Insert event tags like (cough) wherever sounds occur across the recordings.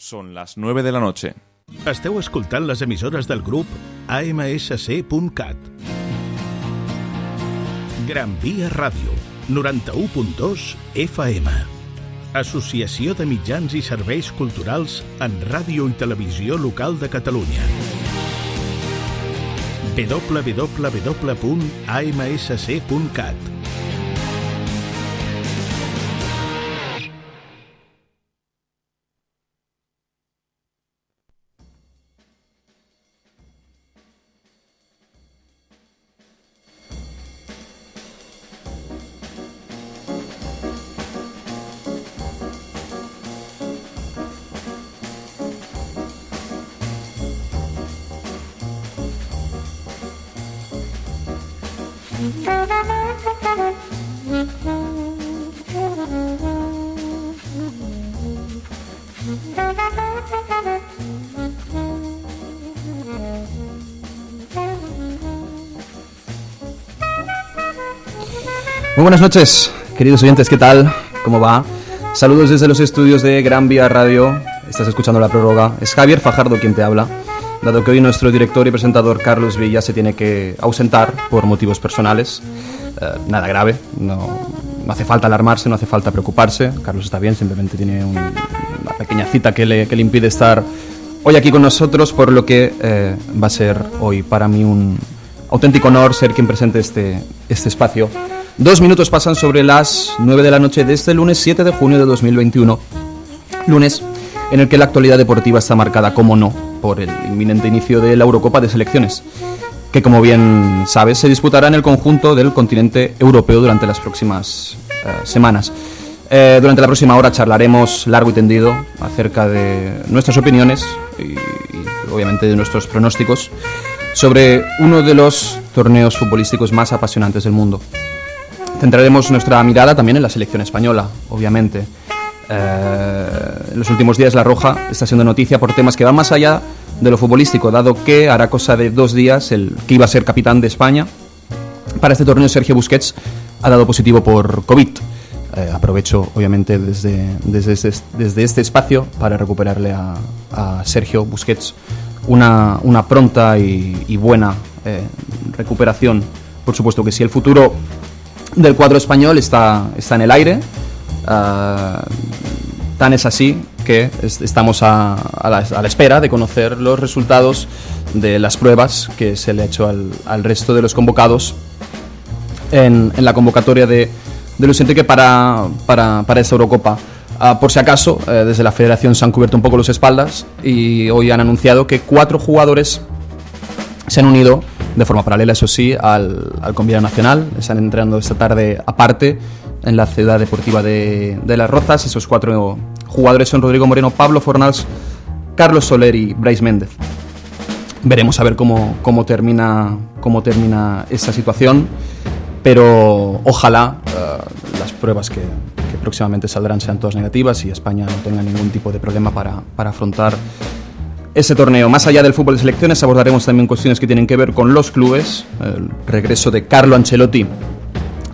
Són les 9 de la noche. Esteu escoltant les emissores del grup AMSC.cat. Gran Via Ràdio, 91.2 FM. Associació de Mitjans i Serveis Culturals en Ràdio i Televisió Local de Catalunya. www.amsc.cat Muy buenas noches, queridos oyentes, ¿qué tal? ¿Cómo va? Saludos desde los estudios de Gran Vía Radio. Estás escuchando la prórroga. Es Javier Fajardo quien te habla, dado que hoy nuestro director y presentador Carlos Villa se tiene que ausentar por motivos personales. Eh, nada grave, no, no hace falta alarmarse, no hace falta preocuparse. Carlos está bien, simplemente tiene un- una pequeña cita que le, que le impide estar hoy aquí con nosotros, por lo que eh, va a ser hoy para mí un auténtico honor ser quien presente este, este espacio. Dos minutos pasan sobre las 9 de la noche de este lunes 7 de junio de 2021. Lunes en el que la actualidad deportiva está marcada, como no, por el inminente inicio de la Eurocopa de Selecciones, que como bien sabes se disputará en el conjunto del continente europeo durante las próximas eh, semanas. Eh, durante la próxima hora charlaremos largo y tendido acerca de nuestras opiniones y, y, obviamente de nuestros pronósticos sobre uno de los torneos futbolísticos más apasionantes del mundo. Centraremos nuestra mirada también en la selección española, obviamente. Eh, en los últimos días La Roja está siendo noticia por temas que van más allá de lo futbolístico, dado que hará cosa de dos días el que iba a ser capitán de España para este torneo Sergio Busquets ha dado positivo por COVID. Eh, aprovecho obviamente desde, desde, este, desde este espacio para recuperarle a, a Sergio Busquets una, una pronta y, y buena eh, recuperación. Por supuesto que si el futuro del cuadro español está, está en el aire. ah, tan es así que es- estamos a, a la, espera de conocer los resultados de las pruebas que se le ha hecho al, al resto de los convocados en, en la convocatoria de, de Luis para, para, para esta Eurocopa. Ah, por si acaso, eh, desde la federación se han cubierto un poco los espaldas y hoy han anunciado que cuatro jugadores se han unido de forma paralela, eso sí, al, al nacional. Están entrenando esta tarde aparte en la ciudad deportiva de, de Las Rozas. Esos cuatro jugadores son Rodrigo Moreno, Pablo Fornals, Carlos Soler y Bryce Méndez. Veremos a ver cómo, cómo, termina, cómo termina esta situación, pero ojalá eh, las pruebas que, que próximamente saldrán sean todas negativas y España no tenga ningún tipo de problema para, para afrontar ese torneo. Más allá del fútbol de selecciones, abordaremos también cuestiones que tienen que ver con los clubes, el regreso de Carlo Ancelotti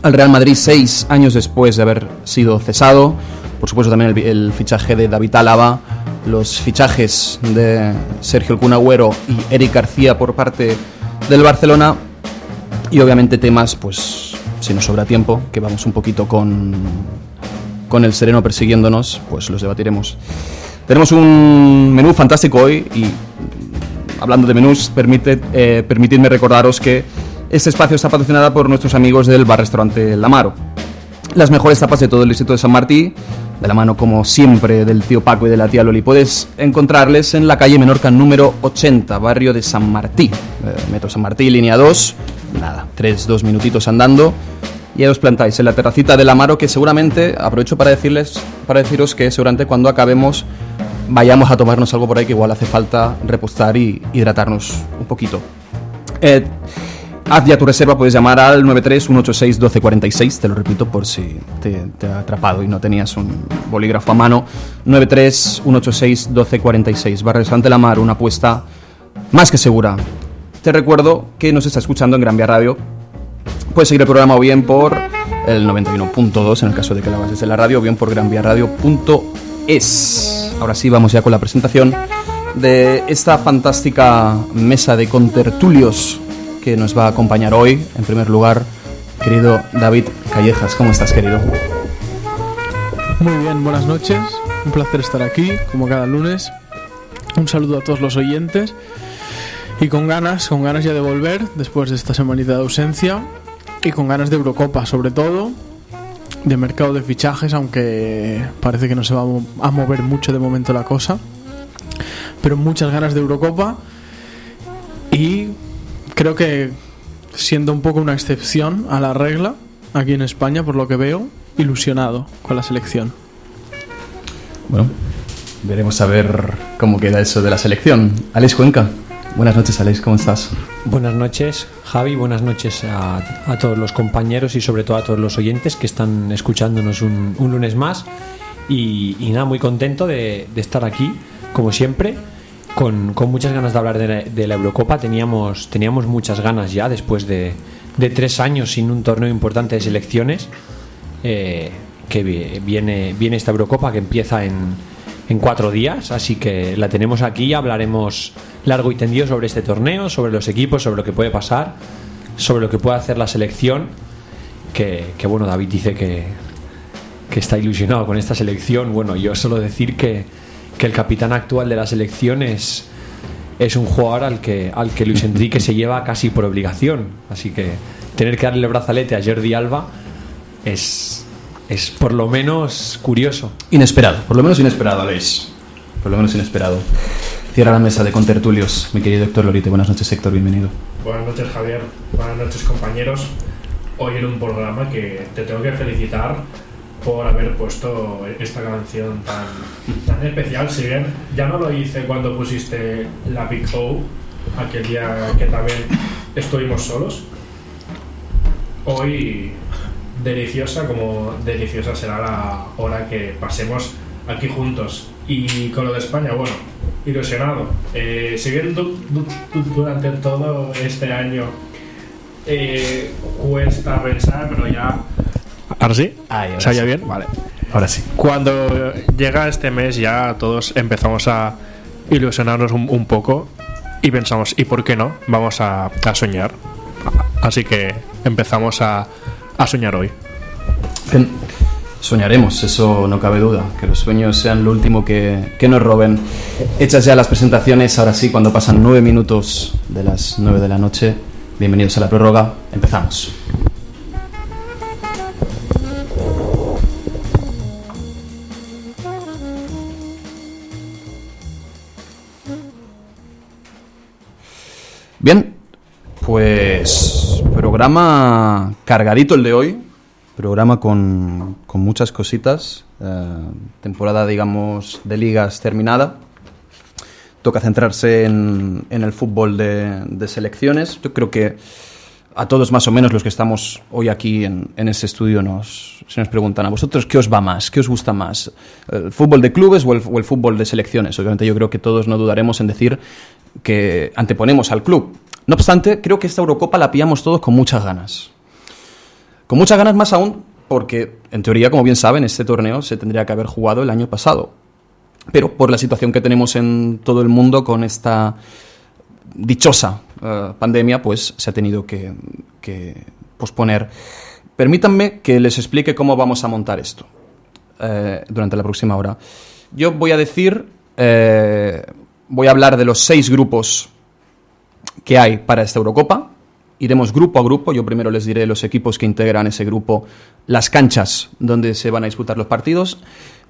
al Real Madrid seis años después de haber sido cesado, por supuesto también el, el fichaje de David Álava, los fichajes de Sergio El Kun Agüero y Eric García por parte del Barcelona y obviamente temas, pues si nos sobra tiempo, que vamos un poquito con, con el sereno persiguiéndonos, pues los debatiremos. Tenemos un menú fantástico hoy y hablando de menús, permite, eh, permitidme recordaros que este espacio está patrocinado por nuestros amigos del bar-restaurante El Amaro. Las mejores tapas de todo el distrito de San Martín, de la mano como siempre del tío Paco y de la tía Loli. Puedes encontrarles en la calle Menorca número 80, barrio de San Martín. Eh, Metro San Martín, línea 2. Nada, 3, 2 minutitos andando. Y ahí os plantáis en la terracita del Amaro que seguramente, aprovecho para decirles, para deciros que seguramente cuando acabemos vayamos a tomarnos algo por ahí que igual hace falta repostar y hidratarnos un poquito. Eh, haz ya tu reserva, puedes llamar al 93-186-1246, te lo repito por si te, te, ha atrapado y no tenías un bolígrafo a mano. 93-186-1246, Barra Restaurante La Mar, una apuesta más que segura. Te recuerdo que nos está escuchando en Gran Vía Radio. Puedes seguir el programa o bien por el 91.2 en el caso de que la hagas desde la radio o bien por granviaradio.es. ahora sí vamos ya con la presentación de esta fantástica mesa de contertulios que nos va a acompañar hoy. En primer lugar, querido David Callejas, ¿cómo estás, querido? Muy bien, buenas noches. Un placer estar aquí, como cada lunes. Un saludo a todos los oyentes. Y con ganas, con ganas ya de volver después de esta semanita de ausencia. Y con ganas de Eurocopa, sobre todo. De mercado de fichajes, aunque parece que no se va a mover mucho de momento la cosa. Pero muchas ganas de Eurocopa. Y creo que siendo un poco una excepción a la regla aquí en España, por lo que veo, ilusionado con la selección. Bueno, veremos a ver cómo queda eso de la selección. Alex Cuenca. Buenas noches, Alex, ¿cómo estás? Buenas noches, Javi. Buenas noches a, todos los compañeros y sobre todo a todos los oyentes que están escuchándonos un, lunes más. Y, nada, muy contento de, estar aquí, como siempre, con, muchas ganas de hablar de la, Eurocopa. Teníamos, teníamos muchas ganas ya después de, tres años sin un torneo importante de selecciones. Eh, que viene, viene esta Eurocopa que empieza en, en cuatro días, así que la tenemos aquí, hablaremos largo y tendido sobre este torneo, sobre los equipos, sobre lo que puede pasar, sobre lo que puede hacer la selección, que, bueno, David dice que, que, está ilusionado con esta selección, bueno, yo solo decir que, que el capitán actual de la selección es, es un jugador al que, al que Luis Enrique se lleva casi por obligación, así que tener que darle el brazalete a Jordi Alba es, es por lo menos curioso. Inesperado, por lo menos inesperado, Alex. Por lo menos inesperado. Cierra la mesa de contertulios, mi querido Héctor Lorite. Buenas noches, Héctor, bienvenido. Buenas noches, Javier. Buenas noches, compañeros. Hoy en un programa que te tengo que felicitar por haber puesto esta canción tan, tan especial. Si bien ya no lo hice cuando pusiste la Big O, aquel día que también estuvimos solos, hoy deliciosa como deliciosa será la hora que pasemos aquí juntos. Y con lo de España, bueno, ilusionado. Eh, siguiendo durante todo este año, eh, cuesta pensar, pero ya. ¿Ahora sí? ¿Se oye bien? Vale. Ahora sí. Cuando llega este mes, ya todos empezamos a ilusionarnos un, poco y pensamos, ¿y por qué no? Vamos a soñar. Así que empezamos a a soñar hoy. Soñaremos, eso no cabe duda, que los sueños sean lo último que, que, nos roben. Hechas ya las presentaciones, ahora sí, cuando pasan nueve minutos de las nueve de la noche, bienvenidos a la prórroga, empezamos. Bien, pues programa cargadito el de hoy, programa con, con muchas cositas, eh, temporada digamos de ligas terminada, toca centrarse en, en el fútbol de, de, selecciones, yo creo que a todos más o menos los que estamos hoy aquí en, en este estudio nos, se nos preguntan a vosotros qué os va más, qué os gusta más, el fútbol de clubes o o el fútbol de selecciones. Obviamente yo creo que todos no dudaremos en decir que anteponemos al club no obstante, creo que esta Eurocopa la pillamos todos con muchas ganas. Con muchas ganas más aún porque, en teoría, como bien saben, este torneo se tendría que haber jugado el año pasado. Pero por la situación que tenemos en todo el mundo con esta dichosa eh, pandemia, pues se ha tenido que, posponer. Permítanme que les explique cómo vamos a montar esto eh, durante la próxima hora. Yo voy a decir, eh, voy a hablar de los seis grupos que hay para esta Eurocopa. Iremos grupo a grupo. Yo primero les diré los equipos que integran ese grupo, las canchas donde se van a disputar los partidos.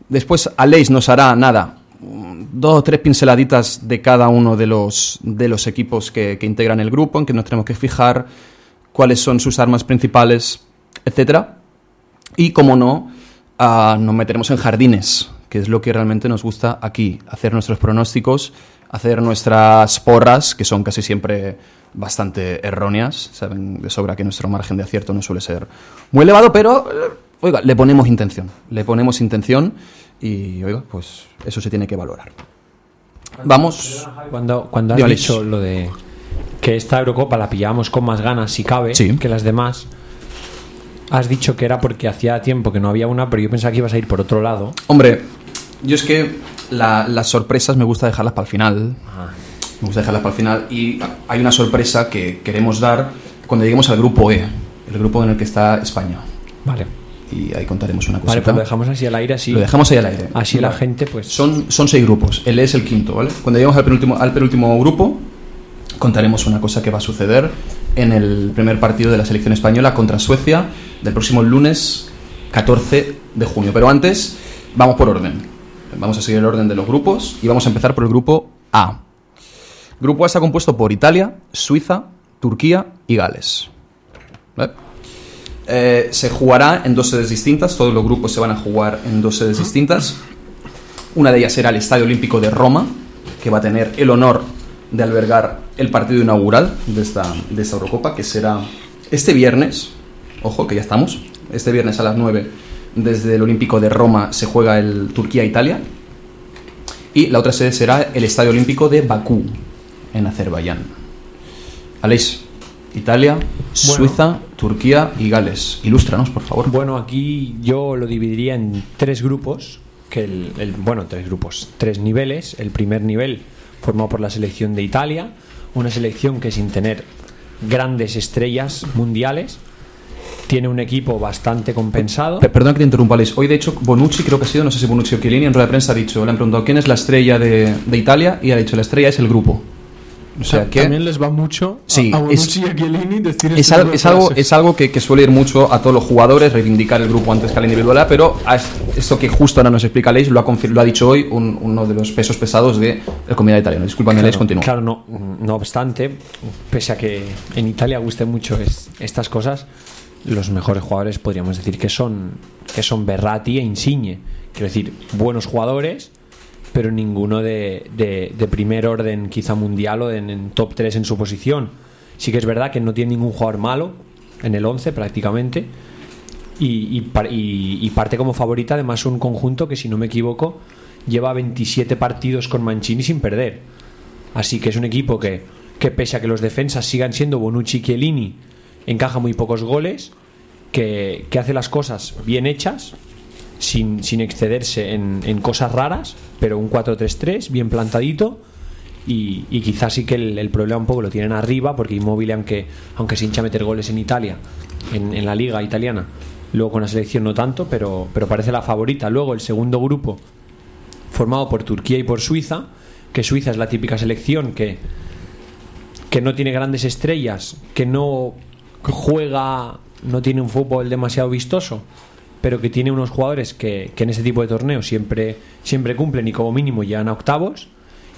Después Aleix nos hará nada, dos o tres pinceladitas de cada uno de los, de los equipos que, integran el grupo, en que nos tenemos que fijar cuáles son sus armas principales, etcétera. Y como no, uh, nos meteremos en jardines, que es lo que realmente nos gusta aquí, hacer nuestros pronósticos hacer nuestras porras, que son casi siempre bastante erróneas. Saben de sobra que nuestro margen de acierto no suele ser muy elevado, pero, eh, oiga, le ponemos intención. Le ponemos intención y, oiga, pues eso se tiene que valorar. Vamos. Cuando, cuando has dicho lo de que esta Eurocopa la pillamos con más ganas, si cabe, que las demás. Has dicho que era porque hacía tiempo que no había una, pero yo pensaba que ibas a ir por otro lado. Hombre, yo es que la- las sorpresas me gusta dejarlas para el final. Ah, Me gusta dejarlas para el final. Y hay una sorpresa que queremos dar cuando lleguemos al grupo E, el grupo en el que está España. vale. Y ahí contaremos una cosita. Vale, pues lo dejamos así al aire, así. Lo dejamos ahí al aire. Así la gente, pues. Son, son seis grupos, el E es el quinto, ¿vale? Cuando lleguemos al penúltimo, al penúltimo grupo, contaremos una cosa que va a suceder en el primer partido de la selección española contra Suecia del próximo lunes 14 de junio. Pero antes, vamos por orden. Vamos a seguir el orden de los grupos y vamos a empezar por el grupo A. Grupo A está compuesto por Italia, Suiza, Turquía y Gales. Eh, se jugará en dos sedes distintas, todos los grupos se van a jugar en dos sedes distintas. Una de ellas será el Estadio Olímpico de Roma, que va a tener el honor de albergar el partido inaugural de esta, de esta Eurocopa, que será este viernes. Ojo, que ya estamos. Este viernes a las 9, desde el Olímpico de Roma, se juega el Turquía-Italia. Y la otra sede será el Estadio Olímpico de Bakú, en Azerbaiyán. Aleix, Italia, Suiza, Turquía y Gales. Ilústranos, por favor. Bueno, aquí yo lo dividiría en tres grupos, que el, el- bueno, tres grupos, tres niveles. El primer nivel formado por la selección de Italia, una selección que sin tener grandes estrellas mundiales tiene un equipo bastante compensado. Pe- Perdón que te interrumpa, Alex. Hoy, de hecho, Bonucci, creo que ha sido, no sé si Bonucci o Chiellini, en rueda de prensa ha dicho, le han preguntado quién es la estrella de, de Italia y ha dicho, la estrella es el grupo. O sea que También les va mucho a- Sí, a, Bonucci es- y a Chiellini decir es, al- es algo, es algo que, que suele ir mucho a todos los jugadores, reivindicar el grupo antes que a la individualidad, pero a es- esto que justo ahora nos explica Alex lo ha, lo ha dicho hoy un- uno de los pesos pesados de la comunidad italiana. Disculpame, Alex, continúa. Claro, no, no obstante, pese a que en Italia guste mucho es- estas cosas, los mejores jugadores podríamos decir que son que son Berratti e Insigne. Quiero decir, buenos jugadores, pero ninguno de, de- primer orden quizá mundial o en, top 3 en su posición. Sí que es verdad que no tiene ningún jugador malo en el 11 prácticamente. Y, y- y parte como favorita además un conjunto que si no me equivoco lleva 27 partidos con Mancini sin perder. Así que es un equipo que, que pese a que los defensas sigan siendo Bonucci y Chiellini, encaja muy pocos goles, que, que hace las cosas bien hechas, sin, sin excederse en, en cosas raras, pero un 4-3-3 bien plantadito. Y, y quizás sí que el, el problema un poco lo tienen arriba, porque Immobile, aunque, aunque se hincha a meter goles en Italia, en, en la liga italiana, luego con la selección no tanto, pero, pero parece la favorita. Luego el segundo grupo, formado por Turquía y por Suiza, que Suiza es la típica selección que, que no tiene grandes estrellas, que no juega, no tiene un fútbol demasiado vistoso, pero que tiene unos jugadores que, en ese tipo de torneos siempre, siempre cumplen y como mínimo llegan a octavos.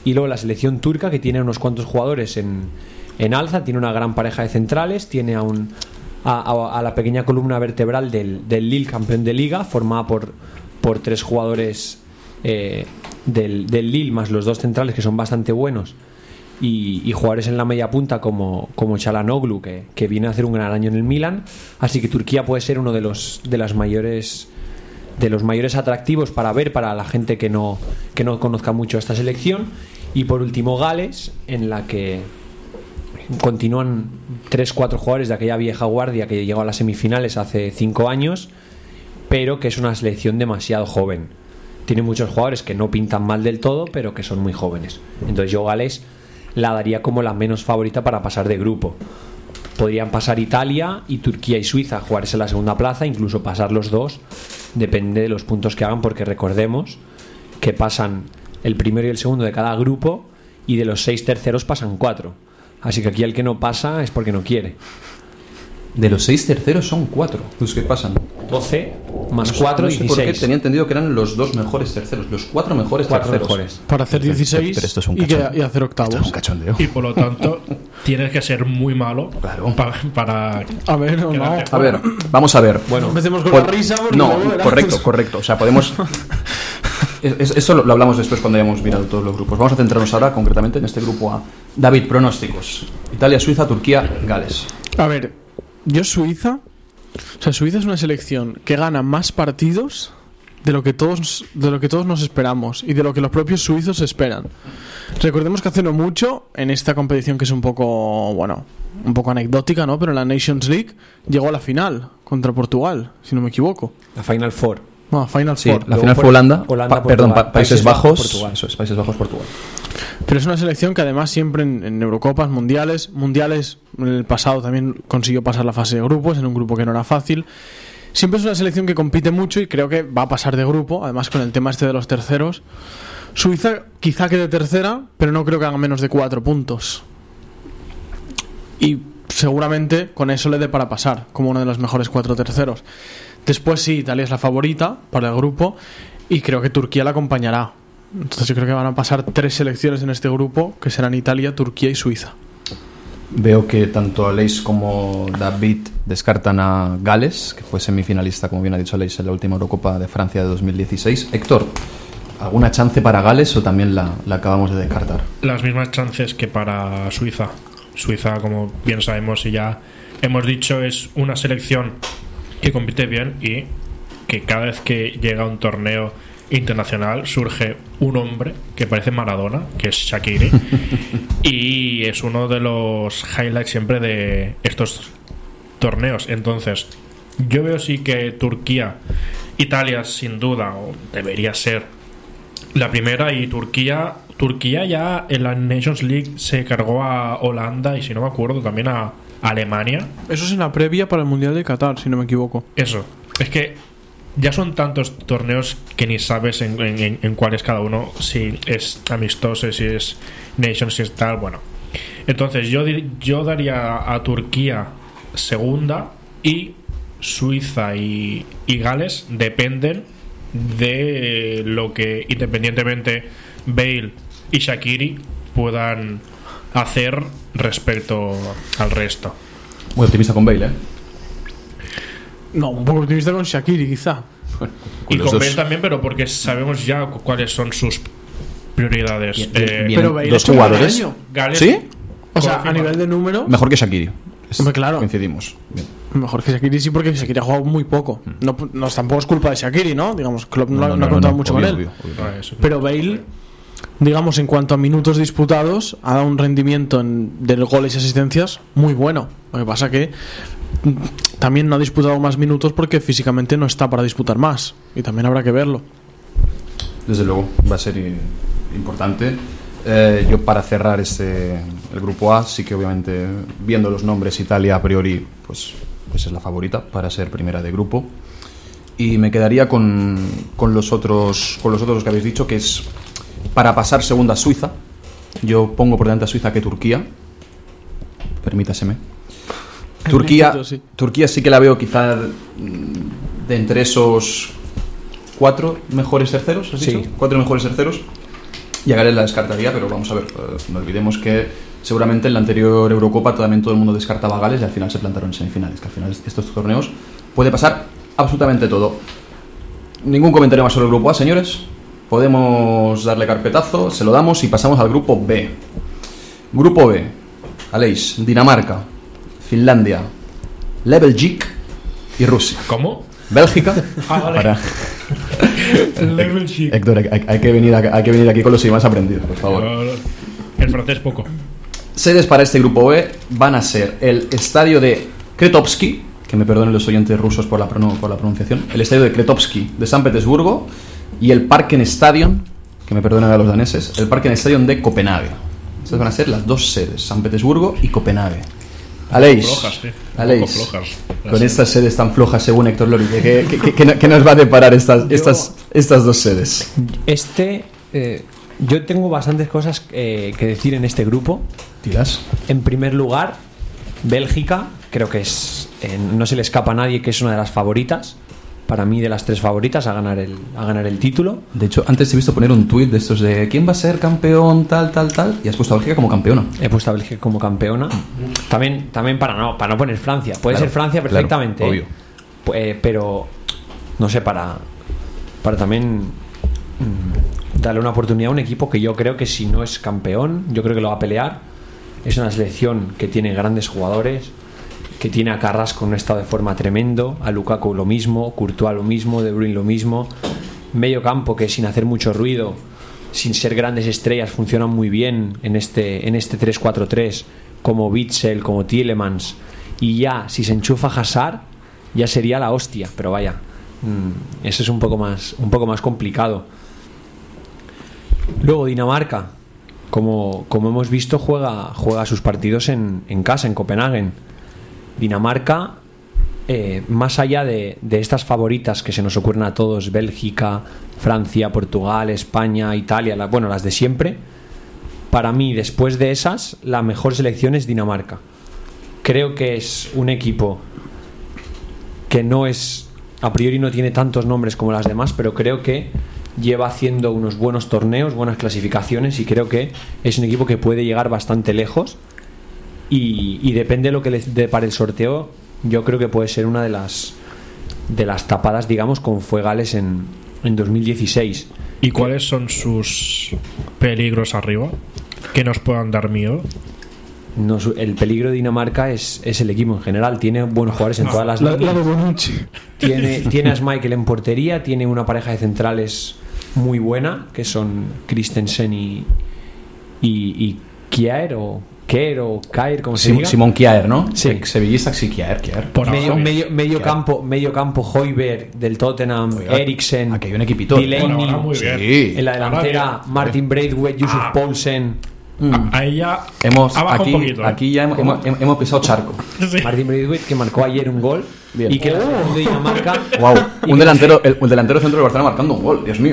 Y luego la selección turca que tiene unos cuantos jugadores en, en alza, tiene una gran pareja de centrales, tiene a, un, a, a- a la pequeña columna vertebral del, del Lille, campeón de liga, formada por, por tres jugadores eh, del, del Lille, más los dos centrales que son bastante buenos, y, y jugadores en la media punta como, como Chalanoglu, que, que viene a hacer un gran año en el Milan. Así que Turquía puede ser uno de los, de las mayores de los mayores atractivos para ver para la gente que no, que no conozca mucho esta selección. Y por último, Gales, en la que continúan 3-4 jugadores de aquella vieja guardia que llegó a las semifinales hace 5 años, pero que es una selección demasiado joven. Tiene muchos jugadores que no pintan mal del todo, pero que son muy jóvenes. Entonces yo Gales la daría como la menos favorita para pasar de grupo. Podrían pasar Italia y Turquía y Suiza a jugarse la segunda plaza, incluso pasar los dos, depende de los puntos que hagan, porque recordemos que pasan el primero y el segundo de cada grupo y de los seis terceros pasan cuatro. Así que aquí el que no pasa es porque no quiere. De los seis terceros son cuatro los que pasan. 12 más No sé- 4, no sé por qué 16. tenía entendido que eran los dos mejores terceros, los cuatro mejores Cuatro terceros. mejores. Para hacer 16 pero esto es un y, que- cachondeo. y hacer octavos. Esto es un cachondeo. Y por lo tanto, (laughs) tienes que ser muy malo Claro. para, para A ver, no, no. quedarte A ver, vamos a ver. Bueno, Empecemos con la risa. No, correcto, correcto. O sea, podemos. (laughs) Es- es- Eso lo, lo hablamos después cuando hayamos mirado todos los grupos. Vamos a centrarnos ahora concretamente en este grupo A. David, pronósticos: Italia, Suiza, Turquía, Gales. A ver, yo Suiza. O sea, Suiza es una selección que gana más partidos de lo que todos de lo que todos nos esperamos y de lo que los propios suizos esperan. Recordemos que hace no mucho en esta competición que es un poco, bueno, un poco anecdótica, ¿no? Pero la Nations League llegó a la final contra Portugal, si no me equivoco. la Final Four. No, Final Sí, Four. la Luego final por- fue Holanda, Holanda, pa- perdón, pa- Países, Países Bajos, Bajos, Portugal. eso es, Países Bajos, Portugal. Pero es una selección que además siempre en, Eurocopas, mundiales, mundiales, en el pasado también consiguió pasar la fase de grupos, en un grupo que no era fácil. Siempre es una selección que compite mucho y creo que va a pasar de grupo, además con el tema este de los terceros. Suiza quizá quede tercera, pero no creo que haga menos de cuatro puntos. Y seguramente con eso le dé para pasar, como uno de los mejores cuatro terceros. Después sí, Italia es la favorita para el grupo y creo que Turquía la acompañará. Entonces yo creo que van a pasar tres selecciones en este grupo, que serán Italia, Turquía y Suiza. Veo que tanto Aleix como David descartan a Gales, que fue semifinalista, como bien ha dicho Aleix, en la última Eurocopa de Francia de 2016. Héctor, ¿alguna chance para Gales o también la, la acabamos de descartar? Las mismas chances que para Suiza. Suiza, como bien sabemos y ya hemos dicho, es una selección que compite bien y que cada vez que llega a un torneo internacional surge un hombre que parece Maradona, que es Shakiri, (laughs) y es uno de los highlights siempre de estos torneos. Entonces, yo veo sí que Turquía, Italia sin duda, o debería ser la primera y Turquía Turquía ya en la Nations League se cargó a Holanda y si no me acuerdo también a Alemania. Eso es en la previa para el Mundial de Qatar, si no me equivoco. Eso. Es que ya son tantos torneos que ni sabes en, en- cuál es cada uno, si es amistoso, si es Nations, si es tal, bueno. Entonces yo, yo daría a Turquía segunda y Suiza y, y Gales dependen de lo que independientemente Bale y Shakiri puedan hacer respecto al resto. Muy optimista con Bale, ¿eh? No, un poco optimista con Shakiri, quizá. Y con dos. Bale también, pero porque sabemos ya cu- cuáles son sus prioridades. Bien, Eh, bien. Pero dos jugadores. Gales, ¿Sí? O sea, a nivel de número, Mejor que Shakiri. Es- Hombre, claro. Coincidimos. Bien. mejor que Shakiri sí, porque Shakiri ha jugado muy poco. No, no tampoco es culpa de Shakiri, ¿no? Digamos, Klopp no, no ha contado mucho obvio, con él. obvio, obvio. Ah, eso. Pero Bale, digamos, en cuanto a minutos disputados, ha dado un rendimiento en, de goles y asistencias muy bueno. Lo que pasa que mm, también no ha disputado más minutos porque físicamente no está para disputar más. Y también habrá que verlo. Desde luego, va a ser importante. Eh, yo para cerrar este, el grupo A, sí que obviamente viendo los nombres Italia a priori, pues, pues es la favorita para ser primera de grupo. Y me quedaría con, con los otros con los otros que habéis dicho, que es para pasar segunda Suiza. Yo pongo por delante a Suiza que Turquía. Permítaseme. Turquía, sí. Turquía sí que la veo quizá de entre esos cuatro mejores terceros, ¿has Sí. dicho? Cuatro mejores terceros. Y a Gales la descartaría, pero vamos a ver, eh, no olvidemos que seguramente en la anterior Eurocopa también todo el mundo descartaba a Gales y al final se plantaron en semifinales, que al final estos torneos puede pasar absolutamente todo. Ningún comentario más sobre el grupo A, señores. Podemos darle carpetazo, se lo damos y pasamos al grupo B. Grupo B. Aleix, Dinamarca, Finlandia, Levelgik y Rusia. ¿Cómo? Bélgica. Ah, vale. Para-. Héctor, hay, hay que venir hay que venir aquí con los idiomas aprendidos, por favor. El francés poco. Sedes para este grupo B van a ser el estadio de Kretovsky, que me perdonen los oyentes rusos por la, pronu- por la pronunciación, el estadio de Kretovsky de San Petersburgo y el Parken Stadion, que me perdonen a los daneses, el Parken Stadion de Copenhague. Estas van a ser las dos sedes, San Petersburgo y Copenhague. Aleix, Flojas, sí. Aleix, flojas. Con sedes. estas sedes tan flojas según Héctor Lori, ¿qué, qué- qué- qué- qué nos va a deparar estas, estas, estas dos sedes? Este, eh, yo tengo bastantes cosas eh, que decir en este grupo. ¿Tiras? En primer lugar, Bélgica, creo que es, eh, no se le escapa a nadie que es una de las favoritas. Para mí, de las tres favoritas a ganar el, a ganar el título. De hecho, antes he visto poner un tuit de estos de quién va a ser campeón, tal, tal, tal, y has puesto a Bélgica como campeona. He puesto a Bélgica como campeona. También, también para no, para no poner Francia. Puede Claro, ser Francia claro, perfectamente. obvio. Eh, pero no sé, para, para también mm, darle una oportunidad a un equipo que yo creo que si no es campeón, yo creo que lo va a pelear. Es una selección que tiene grandes jugadores, que tiene a Carrasco en un estado de forma tremendo, a Lukaku lo mismo, Courtois lo mismo, De Bruyne lo mismo, medio campo que sin hacer mucho ruido, sin ser grandes estrellas, funcionan muy bien en este, en este 3-4-3, como Witzel, como Tielemans, y ya, si se enchufa Hazard, ya sería la hostia, pero vaya, mm, eso es un poco más, un poco más complicado. Luego Dinamarca, como, como hemos visto, juega, juega sus partidos en, en casa, en Copenhague. Dinamarca, eh, más allá de, de estas favoritas que se nos ocurren a todos, Bélgica, Francia, Portugal, España, Italia, la- bueno, las de siempre, para mí, después de esas, la mejor selección es Dinamarca. Creo que es un equipo que no es, a priori no tiene tantos nombres como las demás, pero creo que lleva haciendo unos buenos torneos, buenas clasificaciones y creo que es un equipo que puede llegar bastante lejos y, y depende de lo que les depare el sorteo, yo creo que puede ser una de las de las tapadas, digamos, con Fuegales en, en 2016. ¿Y cuáles son sus peligros arriba? Que nos puedan dar miedo. No, el peligro de Dinamarca es, es el equipo en general. Tiene buenos jugadores en todas las La, la líneas. de Bonucci. Tiene, (laughs) tiene a Schmeichel en portería, tiene una pareja de centrales muy buena, que son Christensen y, y, y Kjaer, o Kjaer, o Kjaer, como se diga. Simón Kjaer, ¿no? Sí. Sevillista, sí, Kjaer, Kjaer. Por medio, medio, medio campo, medio campo Hoiberg del Tottenham, Oiga, Eriksen, aquí hay un equipito. Delaney. Sí. en la delantera. Martin Braithwaite, Yusuf Ah. Poulsen. Mm. A ella Hemos, aquí, un poquito. ¿eh? aquí ya hemos, hemos, hemos pisado charco. Sí. Martin Braithwaite que marcó ayer un gol Bien. y que la selección de Dinamarca Wow, (laughs) un delantero, el, el delantero centro del Barcelona marcando un gol, Dios mío.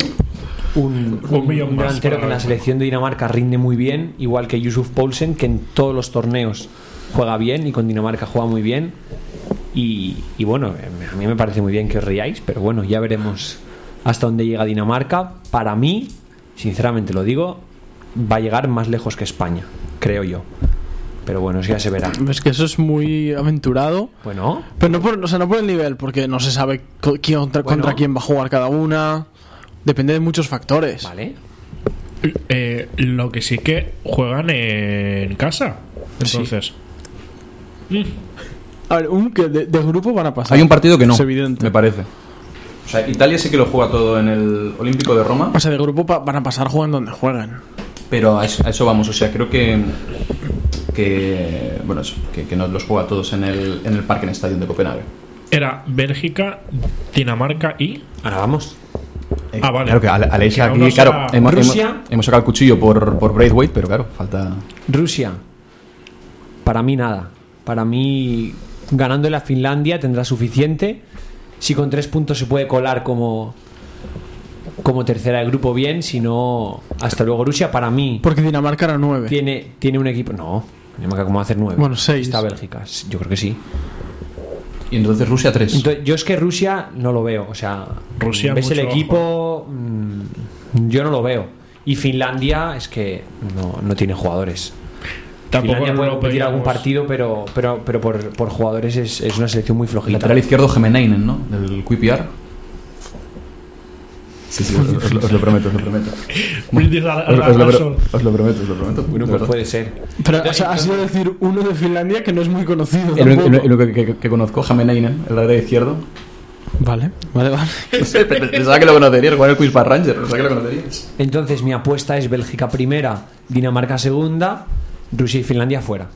Un, Un delantero que en la selección de Dinamarca rinde muy bien, igual que Yusuf Poulsen, que en todos los torneos juega bien y con Dinamarca juega muy bien. Y, y bueno, eh, a mí me parece muy bien que os riáis, pero bueno, ya veremos hasta dónde llega Dinamarca. Para mí, sinceramente lo digo, va a llegar más lejos que España, creo yo. Pero bueno, eso ya se verá. Es que eso es muy aventurado. Bueno, Pero no por, o sea, no por el nivel, porque no se sabe contra, Bueno. contra quién va a jugar cada una. Depende de muchos factores. vale. Eh, lo que sí que juegan en casa. Entonces, A ver, un que de, de grupo van a pasar. Hay un partido que no, Es evidente. me parece. O sea, Italia sí que lo juega todo en el Olímpico de Roma, O sea, de grupo pa- van a pasar juguen donde jueguen. pero a eso, a eso vamos. O sea, creo que que bueno eso, que, que no los juega todos en el, en el Parque en Stadium de Copenhague. era Bélgica, Dinamarca y. Ahora vamos. Eh, Ah, vale. Claro que Ale- Aleix Que aún aquí, claro, hemos, Rusia. hemos sacado el cuchillo por, por Braithwaite, pero claro, falta... Rusia, para mí nada. Para mí, ganándole a Finlandia tendrá suficiente. Si con tres puntos se puede colar como, como tercera de grupo, bien. Si no, hasta luego Rusia. Para mí, Porque Dinamarca era nueve. tiene, tiene un equipo. No, Dinamarca, ¿cómo va a hacer nueve? Bueno, seis. Está Bélgica, yo creo que sí. Y entonces Rusia 3. Entonces, yo es que Rusia no lo veo. O sea, Rusia, ves el equipo, mm, yo no lo veo. Y Finlandia es que no, no tiene jugadores. Tampoco Finlandia puede competir algún partido, pero, pero, pero por, por jugadores es, es una selección muy flojita. Lateral izquierdo Gemeneinen, ¿no? Del QPR. Sí, sí, os, os lo- os lo prometo, os lo prometo. Brindis al- Os, al- os lo, sol. os lo prometo, os lo prometo. Bueno, pues puede ser. Pero, o sea, ha sido decir uno de Finlandia que no es muy conocido. El, único- tampoco. el único que, que- que conozco, Gemeneinen, el lateral izquierdo. Vale, vale, vale. Pensaba que lo conocerías, con el Quiz para Ranger, pensaba que lo conocerías. Entonces mi apuesta es Bélgica primera, Dinamarca segunda, Rusia y Finlandia fuera.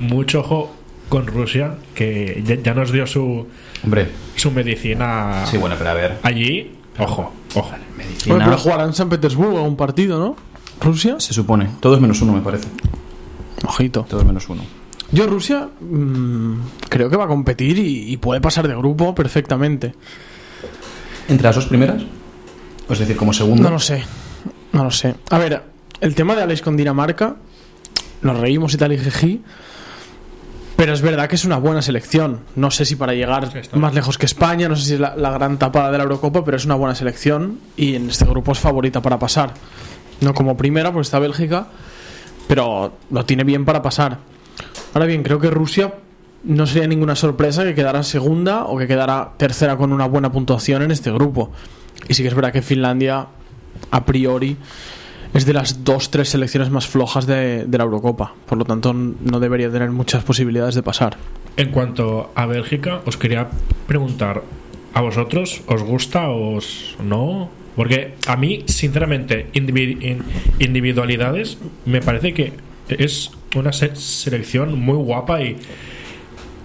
Mucho ojo con Rusia, que ya, ya nos dio su, Hombre, su medicina sí, bueno, pero a ver. allí. Ojo, ojo. Medicina, Bueno, pero jugará en San Petersburgo un partido, ¿no? Rusia. se supone. Todos menos uno, me parece. Ojito. Todos menos uno. Yo Rusia mm, creo que va a competir y, y puede pasar de grupo perfectamente. ¿Entre las dos primeras? Es decir, como segundo. No lo sé. No lo sé. A ver, el tema de Alex con Dinamarca, nos reímos y tal y její, pero es verdad que es una buena selección. No sé si para llegar más lejos que España, no sé si es la, la gran tapada de la Eurocopa, pero es una buena selección y en este grupo es favorita para pasar. No como primera, pues está Bélgica, pero lo tiene bien para pasar. Ahora bien, creo que Rusia no sería ninguna sorpresa que quedara segunda o que quedara tercera con una buena puntuación en este grupo. Y sí que es verdad que Finlandia, a priori, es de las dos, tres selecciones más flojas de, la Eurocopa. Por lo tanto, no debería tener muchas posibilidades de pasar. En cuanto a Bélgica, os quería preguntar, ¿a vosotros os gusta o no? Porque a mí, sinceramente, indivi- in- individualidades, me parece que es una se- selección muy guapa y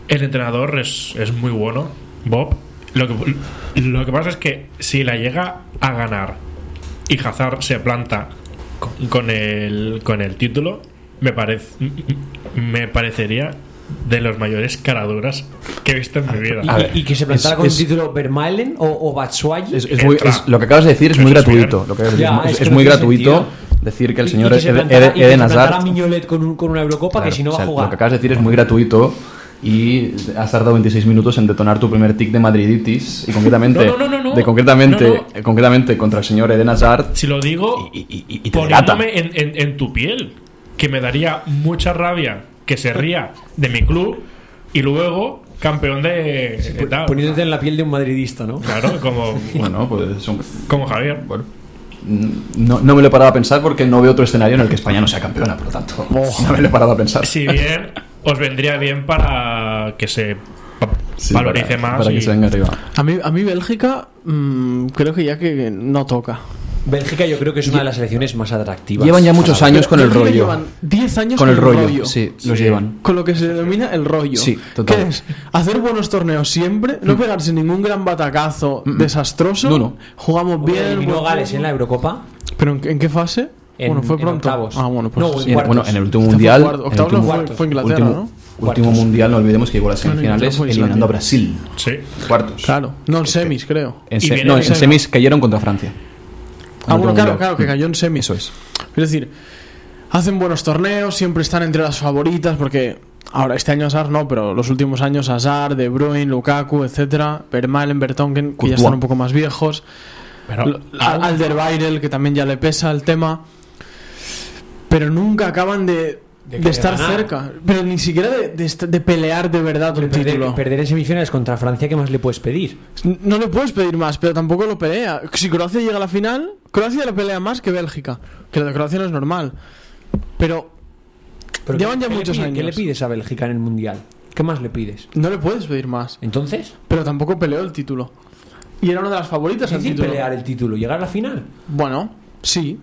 el entrenador es, es muy bueno, Bob. Lo que, lo que pasa es que si la llega a ganar y Hazard se planta con, el, con el título, me, parece me parecería de los mayores caraduras que he visto en mi vida. Y, A ver, y que se plantara es- con es- el título Vermaelen o, o Batshuayi. Es, es muy- Entra. es- lo que acabas de decir es muy gratuito. bien. Lo que acabas de Ya, decir es, que muy gratuito decir que el señor y que se Eden, plantara- y que Eden se plantara Hazard. Mignolet con, un- con una Eurocopa Claro, que si no o va sea, a jugar. Lo que acabas de decir es muy gratuito y has tardado 26 minutos en detonar tu primer tic de madriditis y concretamente, No, no, no, de concretamente, No, no. concretamente contra el señor Eden Hazard Si lo digo y, y- y- y te delata. poniéndome en, en- en tu piel, que me daría mucha rabia que se ría de mi club y luego campeón de, tal. Poniéndote en la piel de un madridista, ¿no? Claro, como, (laughs) Bueno, pues son- como Javier. bueno. No, no me lo he parado a pensar porque no veo otro escenario en el que España no sea campeona, por lo tanto, no me lo he parado a pensar. Si bien (laughs) os vendría bien para que se Sí, valorice para, más. para y- que se venga arriba. A mí, a mí Bélgica mm, creo que ya que no toca. Bélgica yo creo que es una de las selecciones más atractivas. Llevan ya muchos años con el rollo. Llevan 10 años Con el rollo, sí, los llevan. Con lo que se denomina el rollo. Sí, total. Que es hacer buenos torneos siempre, no pegarse ningún gran batacazo desastroso. No, no. Jugamos bien. eliminó Gales en la Eurocopa. ¿Pero en, en qué fase? En- bueno, fue en pronto. octavos. Ah, bueno, pues No, en- bueno, en el último Este mundial. Octavos no fue, fue Inglaterra, último, ¿no? Último Cuartos. mundial, no olvidemos que llegó a las semifinales fue eliminando a. Brasil. Sí. Cuartos. Claro. No, en semis, creo. En Y se- viene no, en semi- semis cayeron contra Francia. Ah, bueno, claro, claro, que cayó en semis. Eso es. Es decir, hacen buenos torneos, siempre están entre las favoritas, porque ahora este año Hazard no, pero los últimos años Hazard, De Bruyne, Lukaku, etcétera, Vermaelen, Vertonghen, que ya Courtois. están un poco más viejos, Pero, Alderweireld, que también ya le pesa el tema, pero nunca acaban de, De de, estar ganar. cerca, pero ni siquiera de, de de pelear de verdad un Perder, título. perder en semifinales contra Francia, ¿qué más le puedes pedir? No le puedes pedir más, pero tampoco lo pelea. Si Croacia llega a la final, Croacia le pelea más que Bélgica, que lo de Croacia no es normal. Pero Pero Llevan ¿qué- ya muchos pide- años. ¿Qué le pides a Bélgica en el Mundial? ¿Qué más le pides? no le puedes pedir más. Entonces, Pero tampoco peleó el título. Y era una de las favoritas al título. pelear el título, llegar a la final. Bueno, sí.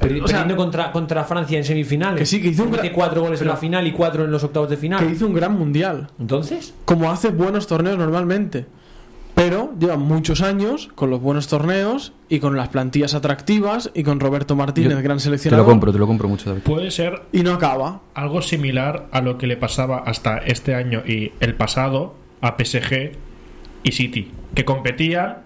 Perdi- O sea, perdiendo contra, contra Francia en semifinales. que sí, que hizo un Mete gra- cuatro goles en la final y cuatro en los octavos de final. Que hizo un gran mundial. Entonces, Como hace buenos torneos normalmente. Pero lleva muchos años con los buenos torneos y con las plantillas atractivas y con Roberto Martínez, Yo gran Te seleccionador. lo compro, te lo compro mucho, David. puede ser Y no acaba. algo similar a lo que le pasaba hasta este año y el pasado a PSG y City, que competían,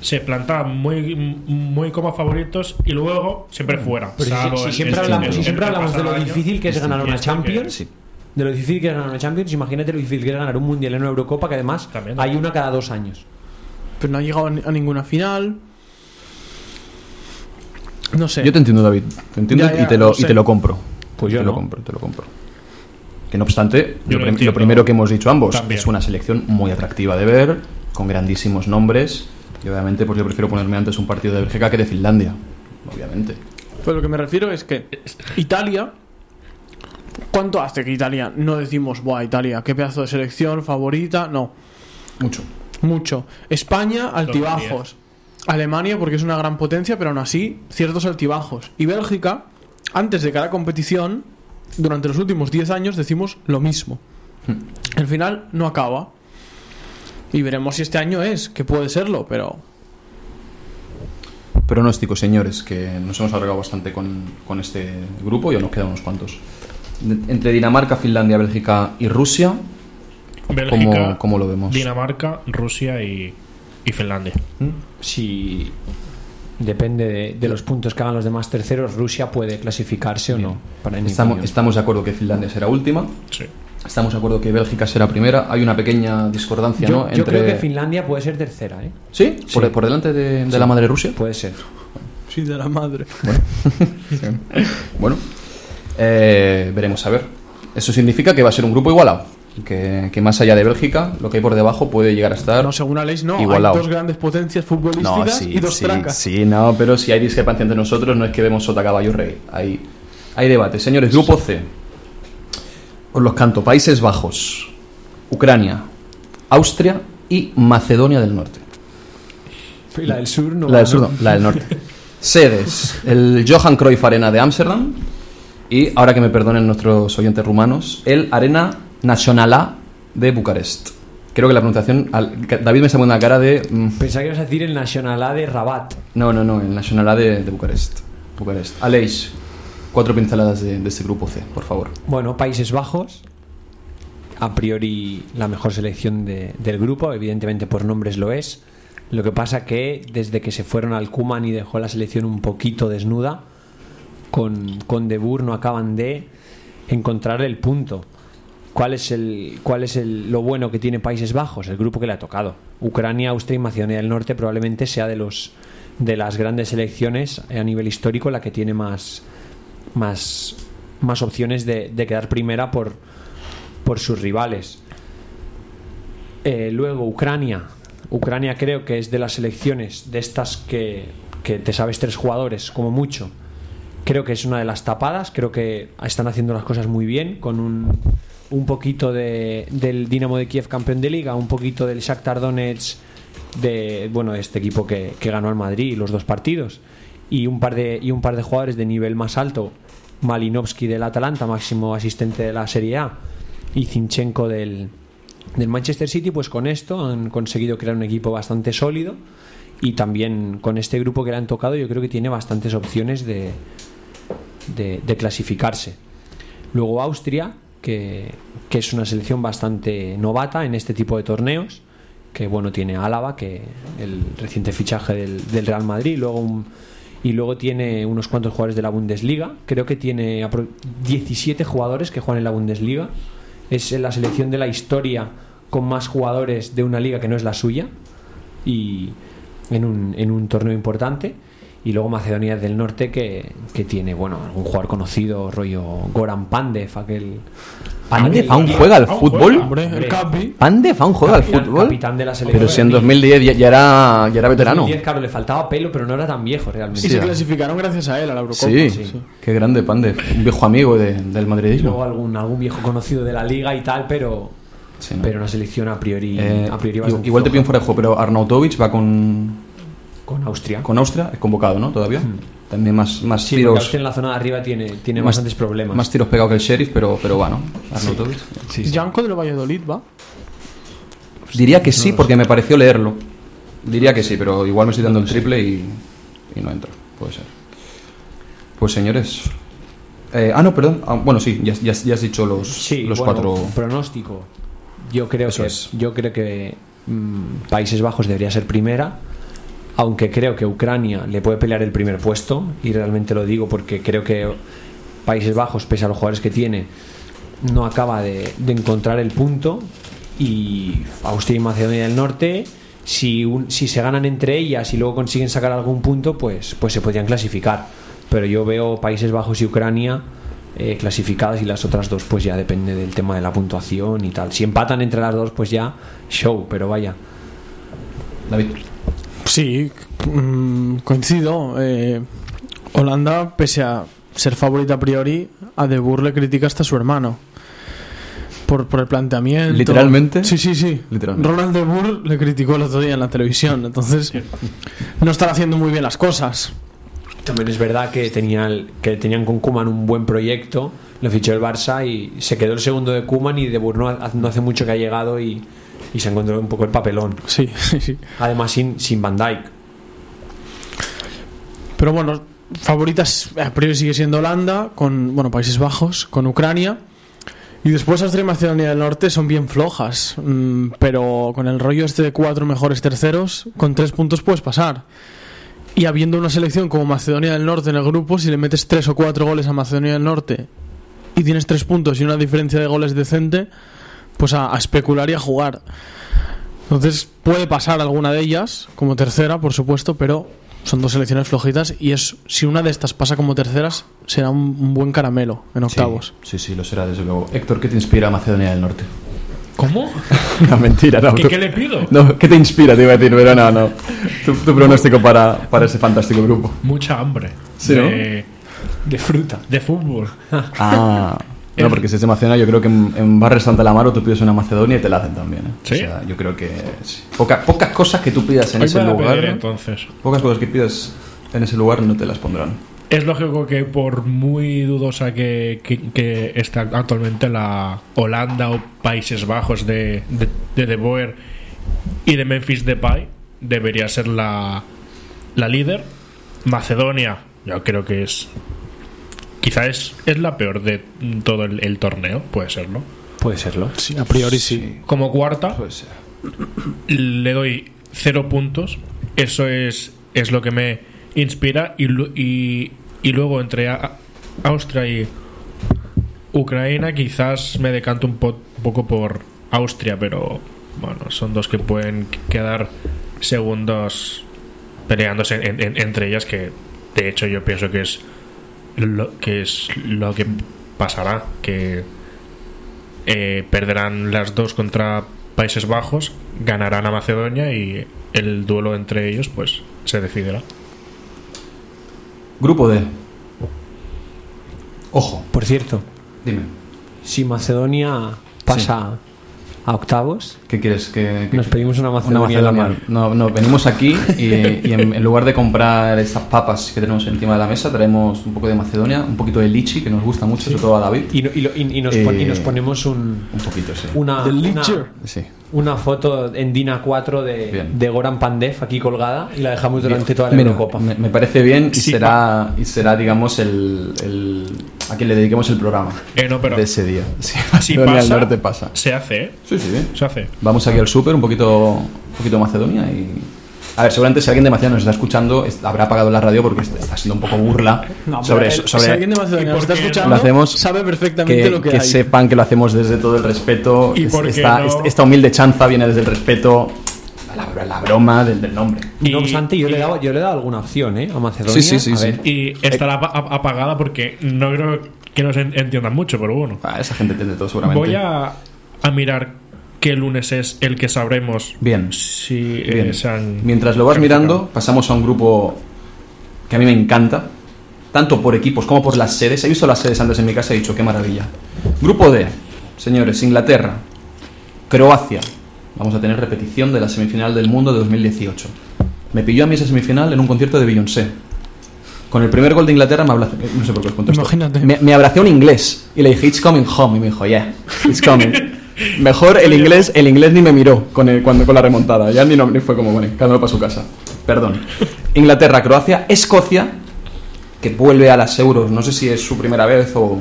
se plantaban muy, muy como favoritos y luego siempre fuera. pero si- salvo si, el- siempre el- hablamos, si siempre hablamos de lo difícil que es ganar una este que- Champions, Sí. de lo difícil que es ganar una Champions, imagínate lo difícil que es ganar un Mundial en una Eurocopa, que además También. hay una cada dos años. Pero no ha llegado a ni- a ninguna final. No sé. Yo te entiendo, David. Te entiendo Ya, ya, y, te lo, y te lo compro. Pues yo te no. lo compro, te lo compro. Que no obstante, Yo lo, primero que hemos dicho ambos también. es una selección muy atractiva de ver, con grandísimos nombres. Y obviamente, pues yo prefiero ponerme antes un partido de Bélgica que de Finlandia. Obviamente. Pero lo que me refiero es que Italia. ¿Cuánto hace que Italia no decimos, buah, Italia, qué pedazo de selección favorita? No, Mucho. mucho. España, altibajos. Alemania, porque es una gran potencia, pero aún así, ciertos altibajos. Y Bélgica, antes de cada competición, durante los últimos 10 años, decimos lo mismo. El final no acaba. Y veremos si este año es, que puede serlo, pero Pronóstico, señores, que nos hemos alargado bastante con, con este grupo y aún nos quedan unos cuantos. Entre Dinamarca, Finlandia, Bélgica y Rusia, Bélgica, ¿cómo, cómo lo vemos? Dinamarca, Rusia y, y Finlandia. Si depende de, de los puntos que hagan los demás terceros, Rusia puede clasificarse o no. Para Estamos, opinión. estamos de acuerdo que Finlandia será última. Sí. Estamos de acuerdo que Bélgica será primera. Hay una pequeña discordancia, yo, ¿no? yo creo que Finlandia puede ser tercera, ¿eh? ¿Sí? ¿Por, Sí. por delante de, de la madre Rusia? Puede ser. sí, de la madre. (laughs) Bueno, eh, veremos a ver. Eso significa que va a ser un grupo igualado. Que, que más allá de Bélgica, lo que hay por debajo puede llegar a estar. No, según Aleix, no. Igualado. Hay dos grandes potencias futbolísticas sí, y dos sí, trancas. sí, no, pero si hay discrepancia entre nosotros, no es que vemos sota caballo rey. Hay, hay debate. Señores, grupo C. Os los canto. Países Bajos, Ucrania, Austria y Macedonia del Norte. Y la del sur no. La del sur, no, la del norte. (laughs) Sedes, el Johan Cruyff Arena de Ámsterdam y, ahora que me perdonen nuestros oyentes rumanos, el Arena Națională de Bucarest. Creo que la pronunciación... al- que David me está poniendo una cara de... mm, Pensaba que ibas a decir el Nacional A de Rabat. no, no, no, el Nacional A de, de Bucarest. Bucarest. Aleix, cuatro pinceladas de, de este grupo C, por favor. Bueno, Países Bajos, a priori la mejor selección de- del grupo, evidentemente por nombres lo es. Lo que pasa que desde que se fueron al Kuman y dejó la selección un poquito desnuda, con, con De Boer no acaban de encontrar el punto. ¿Cuál es, el, cuál es el, lo bueno que tiene Países Bajos? El grupo que le ha tocado. Ucrania, Austria y Macedonia del Norte probablemente sea de los de las grandes selecciones a nivel histórico la que tiene más más, más opciones de, de quedar primera por, por sus rivales. Eh, luego Ucrania. Ucrania creo que es de las selecciones de estas que, que te sabes tres jugadores como mucho. Creo que es una de las tapadas. Creo que están haciendo las cosas muy bien con un, un poquito de, del Dinamo de Kiev campeón de liga, un poquito del Shakhtar Donetsk de bueno este equipo que, que ganó al Madrid los dos partidos y un par de y un par de jugadores de nivel más alto Malinovsky del Atalanta máximo asistente de la Serie A y Zinchenko del, del Manchester City pues con esto han conseguido crear un equipo bastante sólido y también con este grupo que le han tocado yo creo que tiene bastantes opciones de, de, de clasificarse. Luego Austria que, que es una selección bastante novata en este tipo de torneos que bueno tiene Álava que el reciente fichaje del, del Real Madrid luego un- y luego tiene unos cuantos jugadores de la Bundesliga. Creo que tiene apro- 17 jugadores que juegan en la Bundesliga. Es la selección de la historia con más jugadores de una liga que no es la suya y en un, en un torneo importante y luego Macedonia del Norte que, que tiene bueno algún jugador conocido rollo Goran Pandev aquel ¿Pandev aún juega al fútbol? Hombre, el. Capi. ¿Pandev aún juega al fútbol? capitán de la selección. Pero si en 2010 ya, ya era, ya era veterano. 2010, claro, le faltaba pelo, pero no era tan viejo realmente. Y Sí, se clasificaron gracias a él a la Eurocopa. Sí, sí. qué grande Pandev. Un viejo amigo de- del Y luego madridismo. algún, algún viejo conocido de la liga y tal, pero, Sí, ¿no? pero una selección a priori, Eh, a priori igual bastante igual te floja. pido fuera de juego, pero Arnautovic va con, con Austria. con Austria, es convocado, ¿no? Todavía. También más, más sí, tiros. Austria en la zona de arriba tiene, tiene más- bastantes problemas. Más tiros pegados que el sheriff, pero, pero va, ¿no? Arnautovic. Sí, sí. Janko del Valladolid va. Diría que sí, porque me pareció leerlo. Diría que sí, pero igual me estoy dando el triple y, y no entro. Puede ser. Pues señores. Eh, ah, no, perdón. Ah, bueno, sí, ya, ya- ya has dicho los, Sí, los bueno, cuatro. pronóstico. Yo creo Eso que es. yo creo que mm, Países Bajos debería ser primera, aunque creo que Ucrania le puede pelear el primer puesto y realmente lo digo porque creo que Países Bajos, pese a los jugadores que tiene, no acaba de, encontrar el punto. Y Austria y Macedonia del Norte si, un- si se ganan entre ellas y luego consiguen sacar algún punto pues, pues se podrían clasificar. Pero yo veo Países Bajos y Ucrania eh, clasificadas y las otras dos pues ya depende del tema de la puntuación y tal. Si empatan entre las dos pues ya show pero vaya. David. Sí, mm, coincido. Eh, Holanda, pese a ser favorita a priori, a De Boer le critica hasta su hermano. Por, por el planteamiento. ¿Literalmente? Sí, sí, sí. Literalmente. Ronald De Boer le criticó el otro día en la televisión. Entonces, no están haciendo muy bien las cosas. también es verdad que, tenía el- que tenían con Kuman un buen proyecto lo fichó el Barça y se quedó el segundo de Kuman y de Boer no hace mucho que ha llegado y, y se encontró un poco el papelón Sí, (laughs) sí, sí. además sin, sin Van Dijk Pero bueno, favoritas a priori sigue siendo Holanda, con bueno Países Bajos, con Ucrania. Y después Austria y Macedonia del Norte son bien flojas. mm, pero con el rollo este de cuatro mejores terceros, con tres puntos puedes pasar. Y habiendo una selección como Macedonia del Norte en el grupo, si le metes tres o cuatro goles a Macedonia del Norte y tienes tres puntos y una diferencia de goles decente, pues a, a especular y a jugar. Entonces puede pasar alguna de ellas como tercera, por supuesto, pero son dos selecciones flojitas y es si una de estas pasa como terceras será un, un buen caramelo en octavos. Sí, sí, sí, lo será, desde luego. Héctor, ¿qué te inspira a Macedonia del Norte? ¿Cómo? (laughs) No, mentira, no. ¿Qué, tú- qué le pido? No, ¿qué te inspira? Te iba a decir, pero no, no. Tu, tu pronóstico para, para ese fantástico grupo. Mucha hambre. Sí, de, de fruta de fútbol. Ah, no, porque si es de Macedonia, yo creo que en, en Barrio Santa Lamaro tú pides una Macedonia y te la hacen también. ¿eh? ¿Sí? O sea, yo creo que sí. Poca- pocas cosas que tú pidas en Hoy ese lugar, pediré, entonces. pocas cosas que pidas en ese lugar no te las pondrán. es lógico que por muy dudosa que, que, que está actualmente la Holanda o Países Bajos de, de, de De Boer y de Memphis Depay debería ser la, la líder. Macedonia, yo creo que es. Quizá es, es la peor de todo el, el torneo, puede serlo. Puede serlo. Sí, a priori sí. Como cuarta, Puede ser. le doy cero puntos. Eso es, es lo que me inspira. Y, lu- y, y luego entre a- Austria y Ucrania, quizás me decanto un po- poco por Austria, pero bueno, son dos que pueden quedar segundos peleándose en- en- entre ellas. Que de hecho yo pienso que es lo que es lo que pasará. Que eh, perderán las dos contra Países Bajos, ganarán a Macedonia y el duelo entre ellos pues se decidirá. Grupo D. Ojo, Por cierto, dime. si Macedonia pasa a octavos, ¿Qué quieres? que nos pedimos una Una Macedonia, en la Macedonia. mano. No, no, venimos aquí y, y en, en lugar de comprar estas papas que tenemos encima de la mesa, traemos un poco de Macedonia, un poquito de lichi, que nos gusta mucho, sobre todo a David. Y, no- y lo- y- y nos, pon- y Eh, nos ponemos un, Un poquito, sí. una, una. Sí. una foto en DINA 4 de, de Goran Pandev aquí colgada y la dejamos durante toda la Mira, Eurocopa. Me, me parece bien y Sí, será, y será digamos, el, el- a quien le dediquemos el programa Eh, no, pero de ese día. Sí, (laughs) Macedonia pasa, del Norte pasa. se hace, ¿eh? Sí, sí. Se hace. Vamos aquí al súper, un poquito, un poquito de Macedonia y... A ver, seguramente si alguien de Macedonia nos está escuchando, es- habrá apagado la radio porque está siendo un poco burla No, sobre eso. Sobre, si alguien de Macedonia ¿Y nos está escuchando, Lo hacemos sabe perfectamente que, lo que, que hay. sepan que lo hacemos desde todo el respeto. ¿Y Es- por qué esta, no? esta- humilde chanza viene desde el respeto la, la broma del, del nombre. no Y- obstante, yo, y- le he dado, yo le he dado alguna opción ¿eh? a Macedonia. Sí, sí, sí, A sí. ver, Y estará ap- apagada porque no creo que nos en- entiendan mucho, pero bueno. Ah, esa gente entiende todo seguramente. Voy a, a mirar qué lunes es el que sabremos Bien. si eh, Bien. se han Mientras lo vas mirando, pasamos a un grupo que a mí me encanta, tanto por equipos como por las sedes. He visto las sedes antes en mi casa y he dicho, qué maravilla. Grupo D, señores, Inglaterra, Croacia. Vamos a tener repetición de la semifinal del mundo de 2018. Me pilló a mí esa semifinal en un concierto de Beyoncé. Con el primer gol de Inglaterra me abracé, no sé por qué os cuento esto. Imagínate. Me, me abracé un inglés y le dije, it's coming home. Y me dijo, yeah, it's coming. (laughs) Mejor el inglés, el inglés ni me miró con, el- cuando, con la remontada. Ya ni, no, ni fue como, bueno, cada uno para su casa. Perdón. Inglaterra, Croacia, Escocia, que vuelve a las euros. No sé si es su primera vez o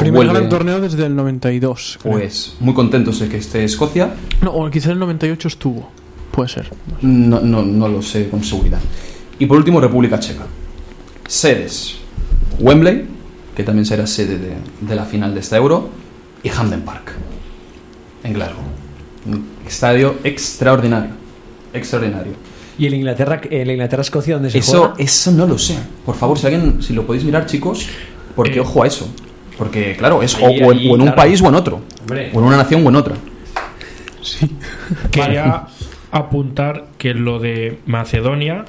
Primer vuelve. gran torneo desde el 92. creo. Pues muy contentos de que esté Escocia. No, o quizá el 98 estuvo. Puede ser. No, no, no lo sé con seguridad. Y por último, República Checa. Sedes. Wembley, que también será sede de, de la final de esta Euro, y Hamden Park, en Glasgow. Un estadio extraordinario. Extraordinario. ¿Y el Inglaterra, el Inglaterra-Escocia dónde se Eso, juega? eso no lo sé. Por favor, si alguien, si lo podéis mirar, chicos, porque Eh. ojo a eso. Porque, claro, es o, Ahí, o en, ahí, o en un claro. país o en otro. Hombre. O en una nación o en otra. (laughs) Quería apuntar que lo de Macedonia,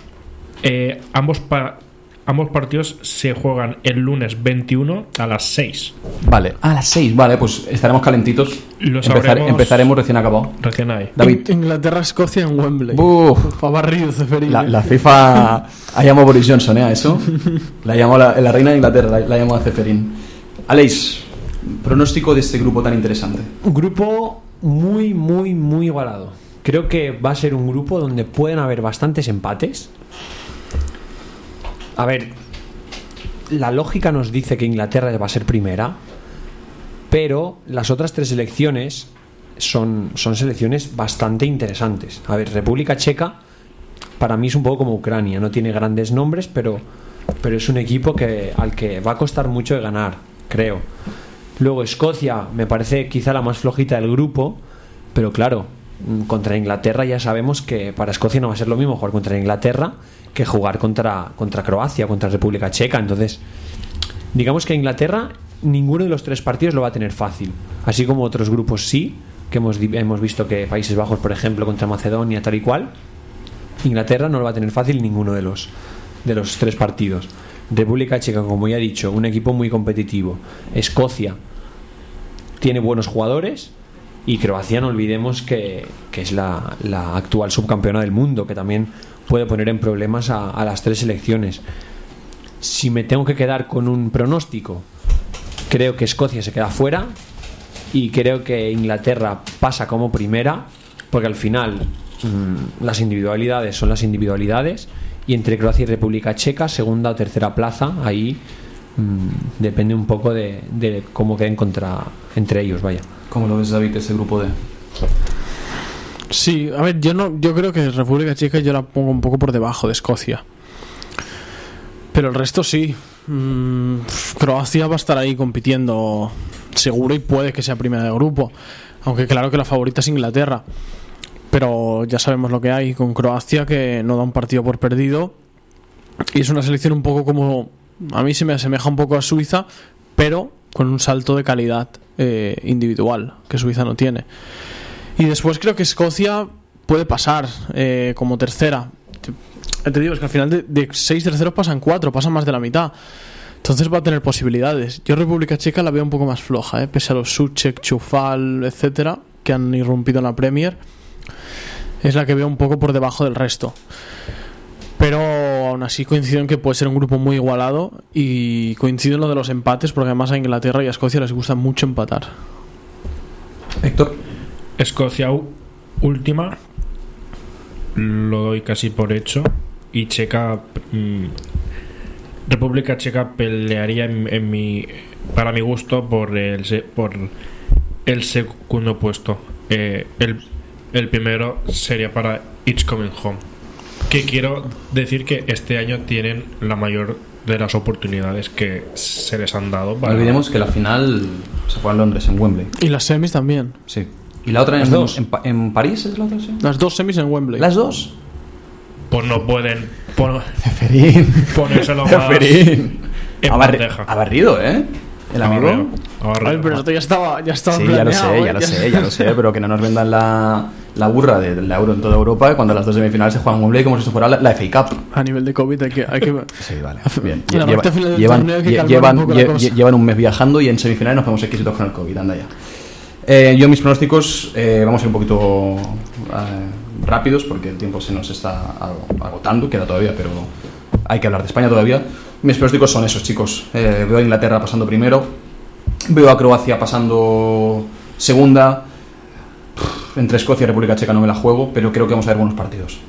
eh, ambos, pa- ambos partidos se juegan el lunes 21 a las 6. Vale. A las 6, vale, pues estaremos calentitos. Empezar- empezaremos recién acabado. Recién ahí. David. In- Inglaterra-Escocia en Wembley. La, la FIFA ha llamado Boris Johnson, ¿eh? A eso. (laughs) La llamó la, la reina de Inglaterra, la, la llamó a Ceferín. Aleix, pronóstico de este grupo tan interesante. Un grupo muy, muy, muy igualado. Creo que va a ser un grupo donde pueden haber bastantes empates. A ver, la lógica nos dice que Inglaterra va a ser primera, pero las otras tres selecciones son, son selecciones bastante interesantes. A ver, República Checa para mí es un poco como Ucrania, no tiene grandes nombres, pero, pero es un equipo que, al que va a costar mucho de ganar, creo. Luego Escocia me parece quizá la más flojita del grupo, pero claro, mm, contra Inglaterra ya sabemos que para Escocia no va a ser lo mismo jugar contra Inglaterra que jugar contra, contra Croacia, contra República Checa. Entonces, digamos que Inglaterra ninguno de los tres partidos lo va a tener fácil, así como otros grupos sí, que hemos, hemos visto que Países Bajos, por ejemplo, contra Macedonia, tal y cual, Inglaterra no lo va a tener fácil ninguno de los, de los tres partidos. República Checa, como ya he dicho, un equipo muy competitivo. Escocia tiene buenos jugadores. Y Croacia, no olvidemos que, que es la, la actual subcampeona del mundo, que también puede poner en problemas a, las tres selecciones. si me tengo que quedar con un pronóstico, creo que Escocia se queda fuera y creo que Inglaterra pasa como primera, porque al final mm, las individualidades son las individualidades y entre Croacia y República Checa, segunda o tercera plaza, ahí mm, depende un poco de, de cómo queden contra, entre ellos, vaya. ¿Cómo lo ves, David, ese grupo D? Sí, a ver, yo no, yo creo que República Checa yo la pongo un poco por debajo de Escocia. Pero el resto sí. Mm, Croacia va a estar ahí compitiendo seguro y puede que sea primera de grupo. Aunque claro que la favorita es Inglaterra. Pero ya sabemos lo que hay con Croacia, que no da un partido por perdido. Y es una selección un poco como... A mí se me asemeja un poco a Suiza, pero con un salto de calidad eh, individual que Suiza no tiene. Y después creo que Escocia puede pasar eh, como tercera. Te, digo, es que al final de, de seis terceros pasan cuatro, pasan más de la mitad. Entonces va a tener posibilidades. Yo República Checa la veo un poco más floja, ¿eh? pese a los Suchek, Chufal, etcétera, que han irrumpido en la Premier. Es la que veo un poco por debajo del resto. Pero aún así coincido en que puede ser un grupo muy igualado y coincido en lo de los empates porque además a Inglaterra y a Escocia les gusta mucho empatar. Héctor. Escocia última, lo doy casi por hecho. Y Checa, mm, República Checa pelearía en, en mi, para mi gusto por el, se- por el segundo puesto. Eh, el, el primero sería para It's Coming Home. Que quiero decir que este año tienen la mayor de las oportunidades que se les han dado. No olvidemos que la final se juega en Londres, en Wembley. Y las semis también. Sí. ¿Y la otra en, dos. en, Pa- en París es la otra? Sí. Las dos semis en Wembley. ¿Las dos? Pues no pueden pon- ponérselo más. En Ha, barri- bandeja. ha barrido, ¿eh? El amigo. Ay, pero esto ya estaba, ya estaba Sí, ya lo planeado, sé, ¿eh? ya lo sé, (laughs) ya lo sé, pero que no nos vendan la, la burra del euro en toda Europa cuando las dos semifinales se juegan Wembley como si fuera la, la FA Cup. A nivel de COVID hay que... Hay que... (laughs) Sí, vale. Bien. En la Lleva- parte final del llevan, lle- llevan, un lle- llevan un mes viajando y en semifinales nos ponemos exquisitos con el COVID, anda ya. Eh, yo mis pronósticos, eh, vamos a ir un poquito eh, rápidos porque el tiempo se nos está ag- agotando, queda todavía, pero hay que hablar de España todavía. Mis pronósticos son esos, chicos. Eh, veo a Inglaterra pasando primero, veo a Croacia pasando segunda. Entre Escocia y República Checa no me la juego, pero creo que vamos a ver buenos partidos.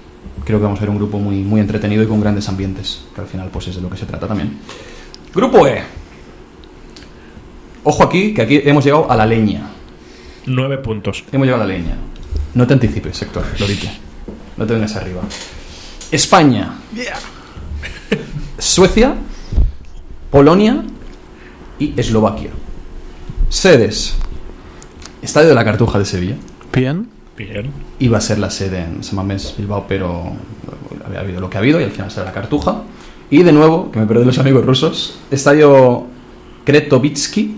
Creo que vamos a ver un grupo muy, muy entretenido y con grandes ambientes, que al final pues es de lo que se trata también. Grupo E. Ojo aquí, que aquí hemos llegado a la leña. Nueve puntos. Hemos llegado a la leña. No te anticipes, sector, lo dije. No te vengas arriba. España. (laughs) Suecia. Polonia. Y Eslovaquia. Sedes. Estadio de la Cartuja de Sevilla. Bien. Bien. Iba a ser la sede en Samamés, Bilbao, pero había habido lo que ha habido y al final será la Cartuja. Y de nuevo, que me perdí los amigos rusos, Estadio Kretovitsky,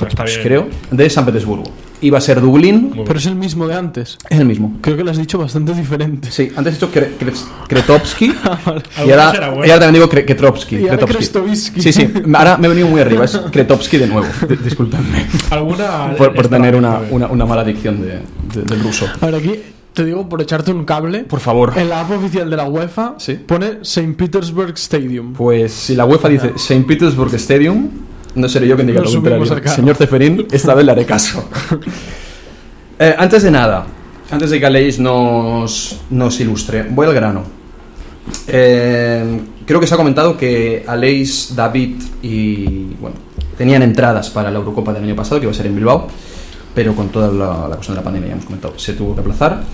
bien. creo, de San Petersburgo. Iba a ser Dublín, Pero es el mismo de antes. es el mismo. Creo que lo has dicho bastante diferente. Sí, antes he dicho Kre- Kre- Kretovsky (laughs) y ahora, será bueno. y ahora también digo Kre-. Y ahora. Sí, sí, ahora me he venido muy arriba, es (laughs) Kretovsky de nuevo. (laughs) D- Disculpadme Alguna. por, tener una, una, una mala dicción de, de- del ruso. Ahora aquí te digo por echarte un cable. Por favor. En la app oficial de la UEFA Sí. pone St. Petersburg Stadium. Pues si la UEFA dice St. Petersburg Stadium, no seré yo quien diga Nos lo contrario. Señor Ceferín, esta vez le haré caso. (laughs) Eh, antes de nada, antes de que Aleix nos, nos ilustre, voy al grano. Eh, creo que se ha comentado que Aleix, David y. Bueno, tenían entradas para la Eurocopa del año pasado, que iba a ser en Bilbao, pero con toda la, la cuestión de la pandemia, ya hemos comentado, se tuvo que aplazar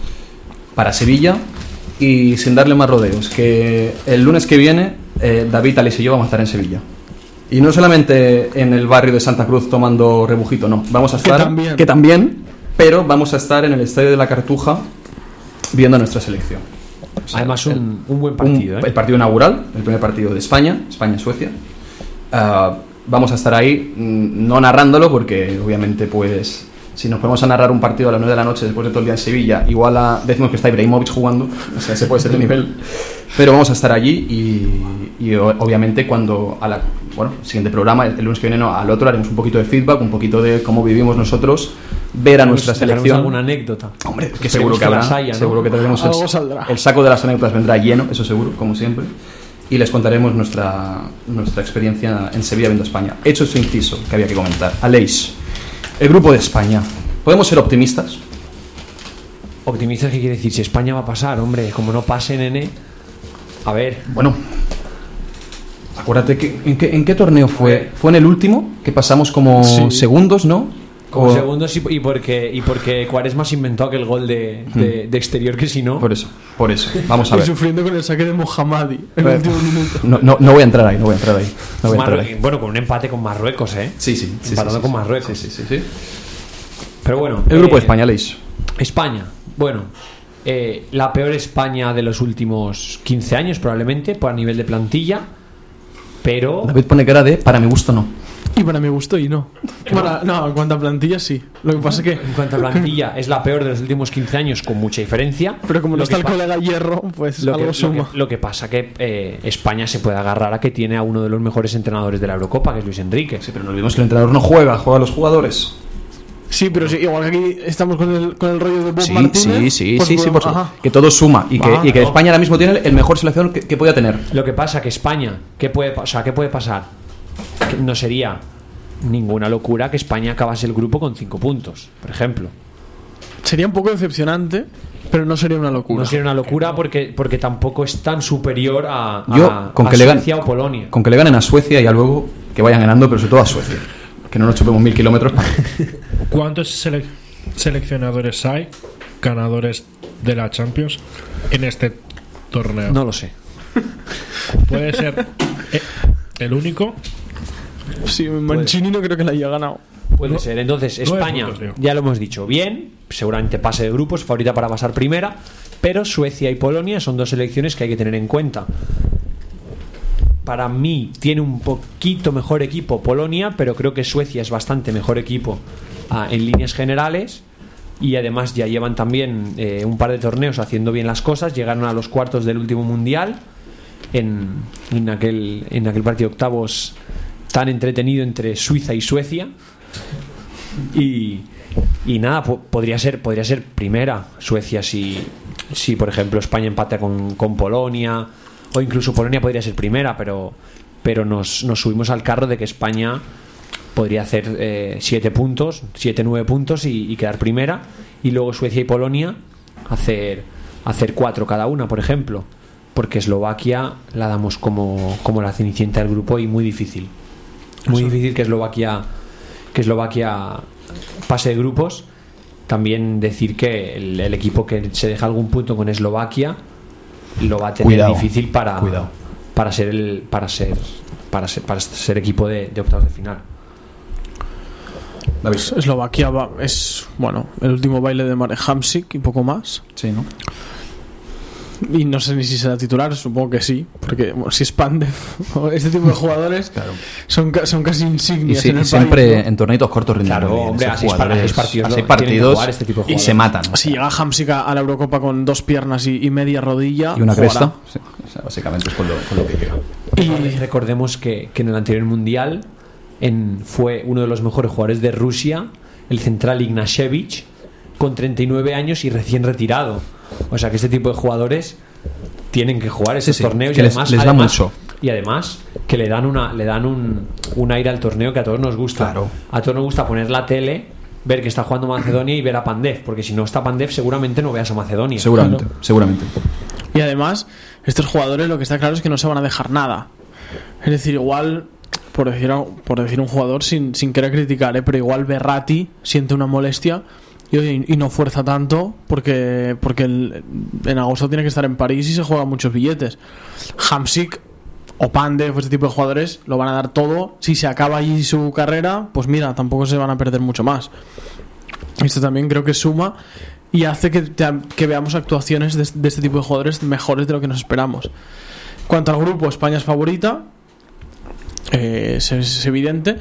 para Sevilla y sin darle más rodeos, que el lunes que viene eh, David, Aleix y yo vamos a estar en Sevilla. Y no solamente en el barrio de Santa Cruz tomando rebujito, no. Vamos a Que estar. también. que también, pero vamos a estar en el estadio de la Cartuja viendo a nuestra selección. O sea, Además, el- un, un buen un- partido. ¿eh? el partido inaugural, el primer partido de España, España-Suecia. Ah, vamos a estar ahí, mm, no narrándolo, porque obviamente, pues, si nos ponemos a narrar un partido a las 9 de la noche después de todo el día en Sevilla, igual a, decimos que está Ibrahimovic jugando, (laughs) o sea, ese puede ser el nivel. Pero vamos a estar allí y, y obviamente cuando a la bueno, siguiente programa, el, el lunes que viene, no, al otro haremos un poquito de feedback, un poquito de cómo vivimos nosotros, ver a nuestra selección. alguna anécdota. Hombre, que Esperemos seguro que, que habrá. haya, ¿no? Seguro que tendremos el, saldrá. el saco de las anécdotas vendrá lleno, eso seguro, como siempre. y les contaremos nuestra, nuestra experiencia en Sevilla viendo España. Hecho su inciso que había que comentar. Aleix, el grupo de España. ¿Podemos ser optimistas? Optimistas, ¿qué quiere decir? Si España va a pasar, hombre, como no pase, nene. A ver, Bueno, acuérdate que ¿en qué, en qué torneo fue? ¿Fue en el último? Que pasamos como Sí. segundos, ¿no? Como O- segundos y, y porque y porque Cuaresma se inventó aquel gol de, de- de exterior que si no. Por eso, por eso. Vamos a Y ver. sufriendo con el saque de Mohammadi en el último minuto. No, no, no voy a entrar ahí, no voy a entrar ahí. No voy a entrar Marru- ahí. bueno, con un empate con Marruecos, ¿eh? Sí, sí. sí, Empatando sí, con. Marruecos. Sí, sí, sí, sí. Pero bueno. El grupo eh, de España, Aleix. España, bueno, eh, la peor España de los últimos 15 años probablemente, por a nivel de plantilla, pero David pone cara de para mi gusto no. Y para mi gusto, y no. Para- no, en cuanto a plantilla, sí. Lo que pasa es que. en cuanto a plantilla es la peor de los últimos 15 años con mucha diferencia. Pero como no Lo está el colega Hierro, pues Lo que, algo lo, que, suma. lo que pasa que eh, España se puede agarrar a que tiene a uno de los mejores entrenadores de la Eurocopa, que es Luis Enrique. Sí, pero no olvidemos que el entrenador no juega, juega a los jugadores. Sí, pero sí, igual que aquí estamos con el, con el rollo de Bob Sí, Martínez. sí, sí, pues sí, sí, por ajá. supuesto. Que todo suma y que, Ah, y que no. España ahora mismo tiene el mejor selección que, que pueda tener. Lo que pasa que España, ¿qué puede, o sea, ¿qué puede pasar? No sería ninguna locura que España acabase el grupo con 5 puntos, por ejemplo. Sería un poco decepcionante, pero no sería una locura. No sería una locura porque, porque tampoco es tan superior a, a- Yo, con a que, le Suecia ganen, o Polonia. con que le ganen a Suecia y a luego que vayan ganando, pero sobre todo a Suecia. Que no nos chupemos mil kilómetros para... (laughs) ¿Cuántos sele- seleccionadores hay ganadores de la Champions en este torneo? No lo sé. Puede ser eh, el único. Sí, Mancini no creo que la haya ganado. Puede ser. Entonces, España, puntos, ya lo hemos dicho, bien, seguramente pase de grupos, favorita para pasar primera, pero Suecia y Polonia son dos selecciones que hay que tener en cuenta. Para mí tiene un poquito mejor equipo Polonia, pero creo que Suecia es bastante mejor equipo ah, en líneas generales. Y además ya llevan también eh, un par de torneos haciendo bien las cosas. Llegaron a los cuartos del último mundial en, en aquel, en aquel partido de octavos tan entretenido entre Suiza y Suecia. Y, y nada, po- podría ser, podría ser primera Suecia si, si por ejemplo, España empata con, con Polonia, o incluso Polonia podría ser primera, pero, pero nos, nos subimos al carro de que España podría hacer 7 puntos, 7, 9 puntos y, quedar primera, y luego Suecia y Polonia hacer, hacer 4 cada una, por ejemplo, porque Eslovaquia la damos como, como la cenicienta del grupo y muy difícil. Muy difícil que Eslovaquia que Eslovaquia pase de grupos. También decir que el, el equipo que se deja algún punto con Eslovaquia lo va a tener Cuidado, difícil para, cuidado. para ser el para ser para ser, para ser equipo de, de octavos de final. David. Eslovaquia va- es, bueno, el último baile de Marek Hamsik y poco más. Sí, ¿no? (laughs) Y no sé ni si será titular, supongo que sí, porque bueno, si es Pandev (laughs) o este tipo de jugadores Claro. son, ca- son casi Y, insignias sí, en el y siempre país, ¿no? en torneitos cortos rinden Claro, bien. hombre, a seis par- a jugadores, seis partidos a seis partidos jugar este tipo de y se matan. Si llega Hamsik a, a la Eurocopa con dos piernas y, y media rodilla Y una jugará. cresta. Sí, o sea, básicamente es con lo, con lo que llega. Y recordemos que, que en el anterior mundial en, fue uno de los mejores jugadores de Rusia, el central Ignashevich, con 39 años y recién retirado. O sea que este tipo de jugadores tienen que jugar estos sí, torneos que y les- además, les da además- mucho. y además que le dan una le dan un, un aire al torneo que a todos nos gusta. Claro. A todos nos gusta poner la tele, ver que está jugando Macedonia y ver a Pandev, porque si no está Pandev seguramente no veas a Macedonia. Seguramente, seguramente. Y además, estos jugadores lo que está claro es que no se van a dejar nada. Es decir, igual, por decir, por decir un jugador sin, sin querer criticar, ¿eh? pero igual Berrati siente una molestia y, no fuerza tanto porque, porque en agosto tiene que estar en París y se juegan muchos billetes. Hamsik o Pandev, este tipo de jugadores, lo van a dar todo. Si se acaba allí su carrera, pues mira, tampoco se van a perder mucho más. Esto también creo que suma y hace que, que veamos actuaciones de, de este tipo de jugadores mejores de lo que nos esperamos. Cuanto al grupo, España es favorita, eh, es, es evidente,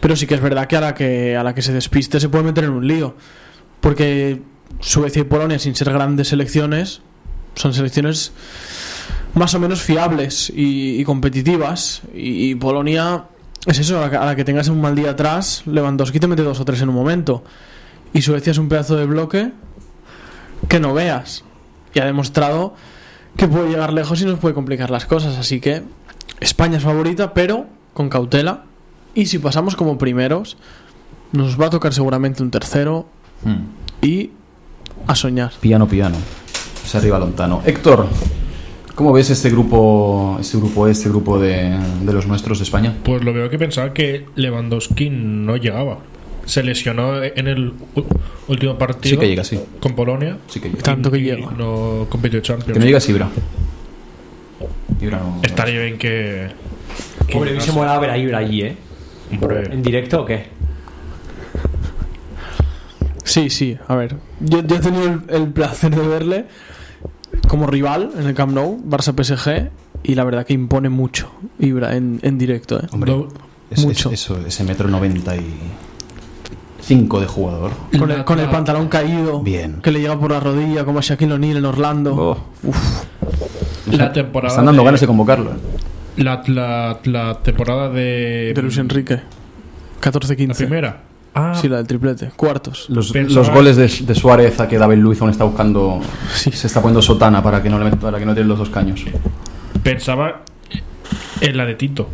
pero sí que es verdad que a la que a la que se despiste se puede meter en un lío, porque Suecia y Polonia, sin ser grandes selecciones, son selecciones más o menos fiables y, competitivas, y, Polonia es eso, a la, que, a la que tengas un mal día atrás, Lewandowski te mete dos o tres en un momento. Y Suecia es un pedazo de bloque que no veas. Y ha demostrado que puede llegar lejos y nos puede complicar las cosas. Así que España es favorita, pero con cautela. Y si pasamos como primeros, nos va a tocar seguramente un tercero Mm. y a soñar. Piano, piano. Se arriba lontano. Héctor, ¿cómo ves este grupo, este grupo, este grupo de, de los nuestros de España? Pues lo veo que pensaba que Lewandowski no llegaba. Se lesionó en el último partido Sí que llega, sí. con Polonia. Sí que llega. Tanto que llega. No compitió Champions. Que me digas Ibra. Ibra no. Estaría bien que. que Hombre, hubiese molado ver a Ibra allí, ¿eh? Hombre, ¿En directo o qué? Sí, sí, a ver. Yo, yo he tenido el, el placer de verle como rival en el Camp Nou, Barça PSG, y la verdad que impone mucho Ibra en, en directo. ¿eh? Hombre, do- es- es- mucho. eso, ese metro noventa y cinco de jugador. Con el, con el pantalón caído, Bien. que le llega por la rodilla, como a Shaquille O'Neal en Orlando. Oh, la temporada. están dando de- ganas de convocarlo. ¿eh? La, la, la temporada de. De Luis Enrique. 14-15. La primera. Ah, Sí, la del triplete. Cuartos. Los, Pensaba- los goles de, de Suárez a que David Luiz aún está buscando. Sí. Se está poniendo sotana para que no le para que no tiren los dos caños. pensaba en la de Tito.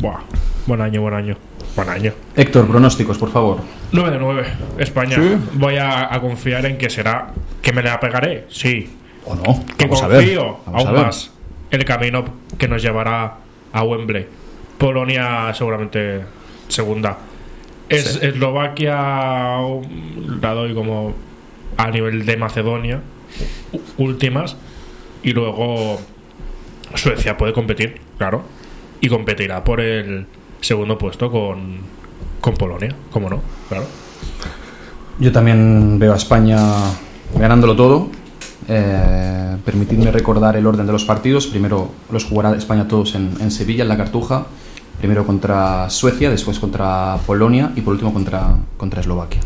Buah. Buen año, buen año. Buen año. Héctor, pronósticos, por favor. 9 de 9. España. ¿Sí? Voy a, a confiar en que será. Que me la pegaré. Sí. ¿O no? Que Vamos a confío ver. Vamos a aún ver. más el camino que nos llevará a Wembley. Polonia seguramente segunda. Es, Eslovaquia la doy como a nivel de Macedonia últimas y luego Suecia puede competir, claro, y competirá por el segundo puesto con, con Polonia, como no, claro. Yo también veo a España ganándolo todo. Eh, permitidme recordar el orden de los partidos. Primero los jugará España todos en, en Sevilla, en la Cartuja. Primero contra Suecia, después contra Polonia y por último contra, contra Eslovaquia.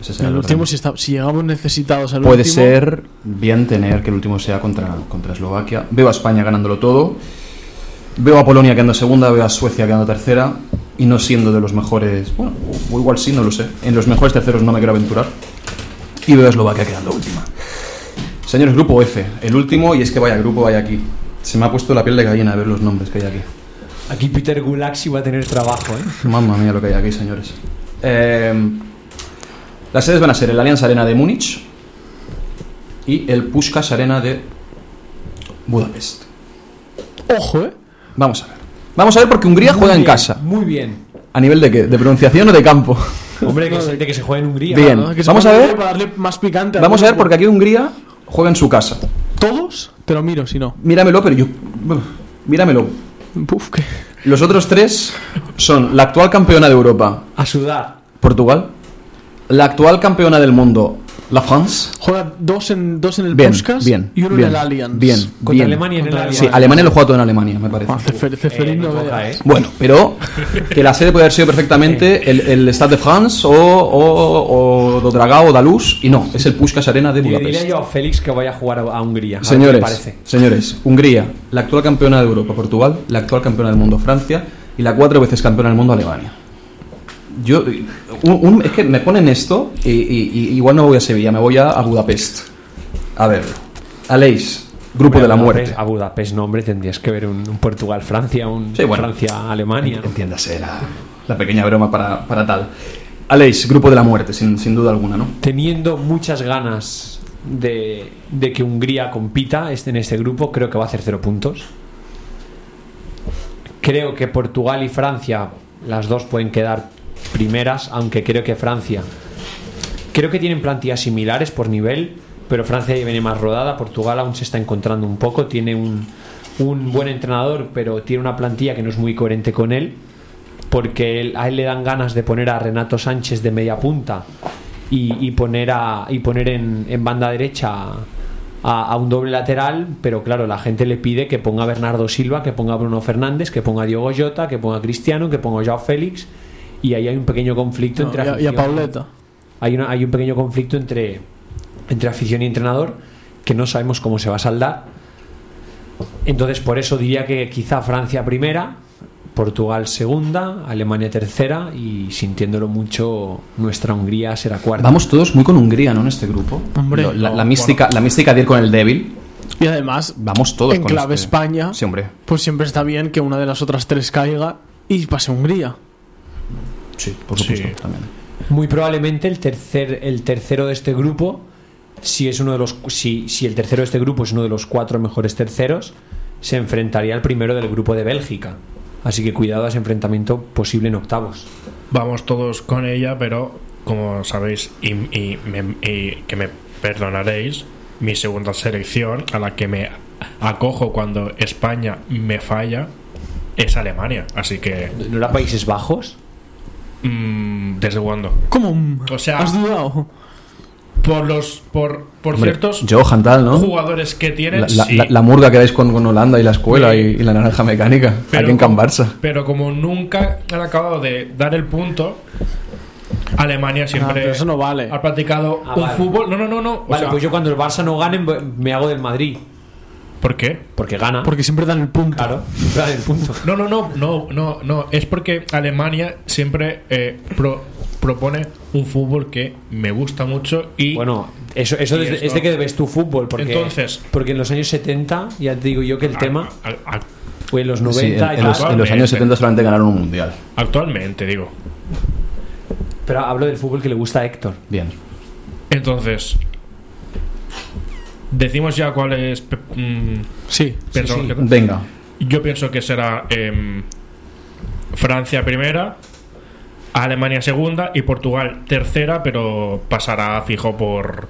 Ese será el el último, si, está, si llegamos necesitados al Puede último. ser bien tener que el último sea contra, contra Eslovaquia. Veo a España ganándolo todo. Veo a Polonia quedando segunda, veo a Suecia quedando tercera y no siendo de los mejores. Bueno, o igual sí, no lo sé. En los mejores terceros no me quiero aventurar. Y veo a Eslovaquia quedando última. Señores, grupo F, el último, y es que vaya grupo, vaya aquí. Se me ha puesto la piel de gallina a ver los nombres que hay aquí. Aquí Peter Gulaxi va a tener trabajo, ¿eh? Mamma mía lo que hay aquí, señores. Eh, las sedes van a ser el Allianz Arena de Múnich y el Puskás Arena de Budapest. Ojo, ¿eh? Vamos a ver. Vamos a ver porque Hungría Muy juega en casa. Muy bien. ¿A nivel de qué? ¿De pronunciación o de campo? Hombre, que se, de que se juegue en Hungría. Bien. ¿no? Que se Vamos a ver. Para darle más picante. Vamos a ver porque aquí Hungría juega en su casa. ¿Todos? Te lo miro, si no. Míramelo, pero yo... Míramelo. Puf. Los otros tres son la actual campeona de Europa, A sudar. Portugal, la actual campeona del mundo, la France, Juega dos en, dos en el Bien, Puskas bien, y uno bien, en el Allianz. bien. Contra Alemania en el Allianz. Sí, Alemania lo juega todo en Alemania, me parece. Ah, Cefer- Ceferín Eh, no toca, ¿eh? Bueno, pero que la sede puede haber sido perfectamente el, el Stade de France o, o, o do Dragao o Dalus y no, es el Puskás Arena de Budapest. dile yo a Félix que vaya a jugar a, a Hungría. a Señores, parece. señores, Hungría, la actual campeona de Europa, Portugal, la actual campeona del mundo, Francia, y la cuatro veces campeona del mundo, Alemania. Yo, un- un- es que me ponen esto y, y- y igual no voy a Sevilla, me voy a, a Budapest. A ver, Aleix, grupo de la muerte. A Budapest, no, hombre, tendrías que ver un, un Portugal-Francia, un Sí, bueno. Francia-Alemania. Entiéndase la, la pequeña broma para, para tal. Aleix, grupo de la muerte, sin, sin duda alguna, ¿no? Teniendo muchas ganas de, de que Hungría compita este- en este grupo, creo que va a hacer cero puntos. Creo que Portugal y Francia, las dos pueden quedar primeras, aunque creo que Francia. Creo que tienen plantillas similares por nivel, pero Francia ya viene más rodada. Portugal aún se está encontrando un poco. Tiene un, un buen entrenador, pero tiene una plantilla que no es muy coherente con él. Porque él- a él le dan ganas de poner a Renato Sánchez de media punta y, poner, a, y poner en, en banda derecha a, un doble lateral, pero claro, la gente le pide que ponga a Bernardo Silva, que ponga a Bruno Fernández, que ponga a Diogo que ponga a Cristiano, que ponga a Joao Félix, y ahí hay un pequeño conflicto No, entre y, a, y a afición- Pauleta. hay, una- hay un pequeño conflicto entre, entre afición y entrenador que no sabemos cómo se va a saldar. Entonces, por eso diría que quizá Francia primera, Portugal segunda, Alemania tercera y sintiéndolo mucho, nuestra Hungría será cuarta. Vamos todos muy con Hungría, ¿no? En este grupo. Hombre, la, no, la mística, la mística de ir con el débil. Y además, Vamos todos en con clave este- España, Sí, hombre. pues siempre está bien que una de las otras tres caiga y pase Hungría. Sí, por Sí. supuesto. También. Muy probablemente el tercer el tercero de este grupo, si es uno de los si, si el tercero de este grupo es uno de los cuatro mejores terceros, se enfrentaría al primero del grupo de Bélgica. Así que cuidado a ese enfrentamiento posible en octavos. Vamos todos con ella, pero como sabéis y, y me- y que me perdonaréis, mi segunda selección a la que me acojo cuando España me falla es Alemania. Así que, ¿No era Países Bajos? Mm, ¿desde cuándo? ¿Cómo? O sea- ¿Has dudado? Por los por, por Hombre, ciertos Johan tal, ¿no? jugadores que tienen, La, la- sí. la- la murga que dais con, con Holanda y la escuela Sí. y, y la naranja mecánica. aquí en Can Barça. pero como nunca han acabado de dar el punto, Alemania Ah, siempre pero eso no vale. ha practicado Ah, un vale. fútbol. No, no, no, no. O Vale, sea, pues yo cuando el Barça no gane me hago del Madrid. ¿Por qué? Porque gana. Porque siempre dan el punto. claro, siempre da el punto. No, no, no, no, no, no. Es porque Alemania siempre eh, pro- propone un fútbol que me gusta mucho y Bueno, eso, eso Y desde- esto- es de que ves tu fútbol. Porque, Entonces- porque en los años 70, ya te digo yo que el a- tema a- a- fue en los Sí, 90 en, y en los, tal. en los años 70 solamente ganaron un mundial. actualmente digo. Pero hablo del fútbol que le gusta a Héctor. Bien. Entonces, decimos ya cuál es. mm, Sí. pienso sí. que- Venga. Yo pienso que será em, Francia primera, Alemania segunda y Portugal tercera, pero pasará fijo por,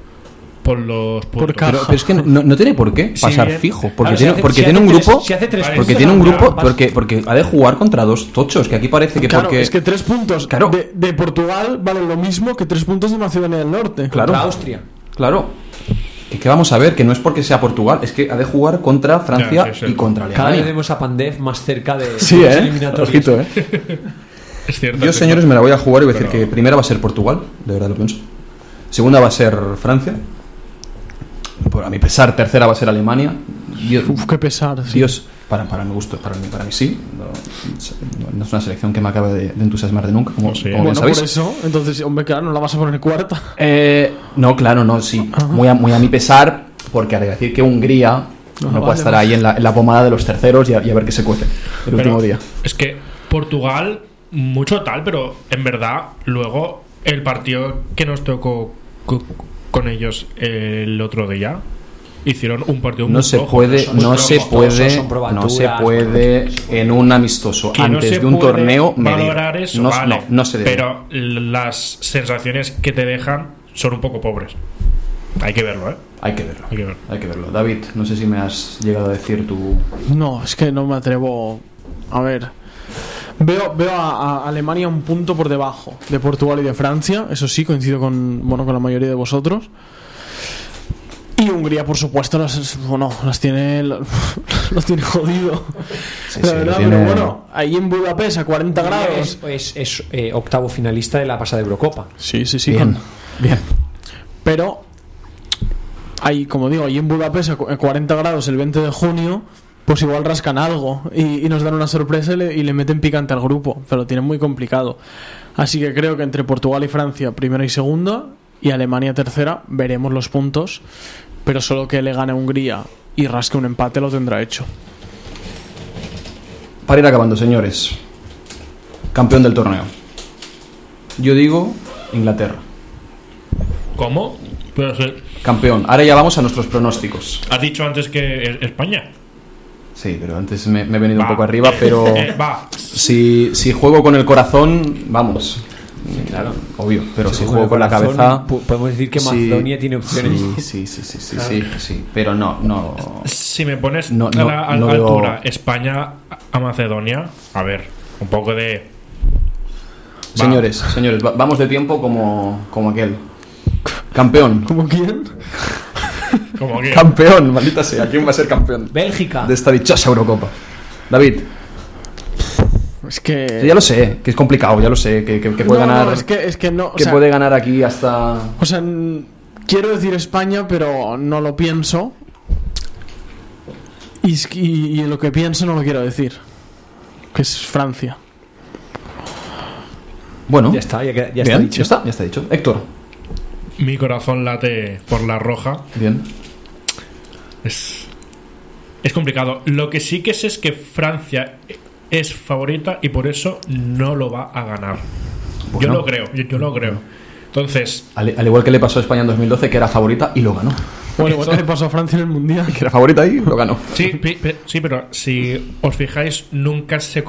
por los puntos. caja. Pero, pero es que no, no tiene por qué pasar fijo. Porque Claro, si tiene, hace- porque si tiene un tres- grupo. si hace tres Vale, porque puntos, tiene un grupo. Porque, porque ha de jugar contra dos tochos. Que aquí parece que Claro, porque. es que tres puntos Claro. de, de Portugal valen lo mismo que tres puntos de Macedonia del Norte. Claro. Contra Austria. Claro. Que, que vamos a ver, que no es porque sea Portugal, es que ha de jugar contra Francia Ya, sí, sí. y contra Cada vez Alemania. vemos a Pandev más cerca de Sí, las eh. eliminatorias. Ojito, eh. (laughs) Es cierto. Yo, es señores, me la voy a jugar y voy a decir Pero- que primera va a ser Portugal, de verdad lo pienso. Segunda va a ser Francia. Por a mi pesar, tercera va a ser Alemania. Dios, Uf, qué pesar. sí. Para, para mi gusto, para mí, para mí sí. No, no es una selección que me acabe de, de entusiasmar de nunca, como, sé. como bien Bueno, sabéis. por eso, entonces, hombre, claro, no la vas a poner cuarta. Eh, no, claro, no, sí. Muy a, muy a mi pesar, porque haré decir que Hungría no vale, puede estar vale. ahí en la, en la pomada de los terceros y a, y a ver qué se cuece el Pero último día. Es que Portugal, mucho tal, pero en verdad, luego el partido que nos tocó co- con ellos el otro día, hicieron un partido No muy se flojo, puede, son no se puede, no se puede en un amistoso Que no antes se de un torneo medir. valorar eso, no, vale, no, no se debe. Pero las sensaciones que te dejan son un poco pobres. Hay que verlo, ¿eh? Hay que verlo. Hay que verlo. Hay que verlo. David, no sé si me has llegado a decir tu. No, es que no me atrevo. A ver. Veo, veo a, a Alemania un punto por debajo de Portugal y de Francia. Eso sí, coincido con, bueno, con la mayoría de vosotros. Y Hungría, por supuesto, las, bueno, las tiene, (laughs) los tiene jodido. Sí, la sí, verdad, tiene- pero bueno, ahí en Budapest a 40 grados. Es, es- es, eh, octavo finalista de la pasada Eurocopa. Sí, sí, sí. Bien, con- bien. Pero, ahí, como digo, ahí en Budapest a cu- a 40 grados el 20 de junio, pues igual rascan algo y, y nos dan una sorpresa y le, y le meten picante al grupo, pero lo tienen muy complicado. Así que creo que entre Portugal y Francia, primera y segunda, y Alemania tercera, veremos los puntos, pero solo que le gane a Hungría y rasque un empate lo tendrá hecho. Para ir acabando, señores. Campeón del torneo. Yo digo Inglaterra. ¿Cómo? Pero se- Campeón. Ahora ya vamos a nuestros pronósticos. has dicho antes que es España. Sí, pero antes me, me he venido Va. un poco arriba, pero (laughs) Eh, va. si, si juego con el corazón, vamos. Claro, obvio. Pero si juego con la cabeza. po- Podemos decir que sí, Macedonia tiene opciones. Sí, sí, sí, sí, sí, sí, sí. Pero no, no. Si me pones No, a no, la altura España a Macedonia, a ver, un poco de. Va. Señores, señores, va- vamos de tiempo como, como aquel. Campeón. (laughs) ¿Como quién? Como (laughs) que. Campeón, maldita sea. ¿Quién va a ser campeón Bélgica. de esta dichosa Eurocopa? David, Es que... ya lo sé, que es complicado, ya lo sé, que, que- que puede No, no, ganar. es que, es que no... o que sea, puede ganar aquí hasta. O sea, quiero decir España, pero no lo pienso. Y, y- lo que pienso no lo quiero decir. Que es Francia. Bueno, Ya está, ya, ya está dicho. ya está, ya está dicho. Héctor, Mi corazón late por la roja. bien. Es es complicado. Lo que sí que sé es que Francia es favorita y por eso no lo va a ganar. Yo Bueno. lo creo, yo, yo lo creo. Entonces, Al, al igual que le pasó a España en 2012, que era favorita y lo ganó. Bueno, igual que le pasó a Francia en el Mundial. (laughs) Que era favorita y lo ganó. sí, sí, pero si os fijáis, nunca se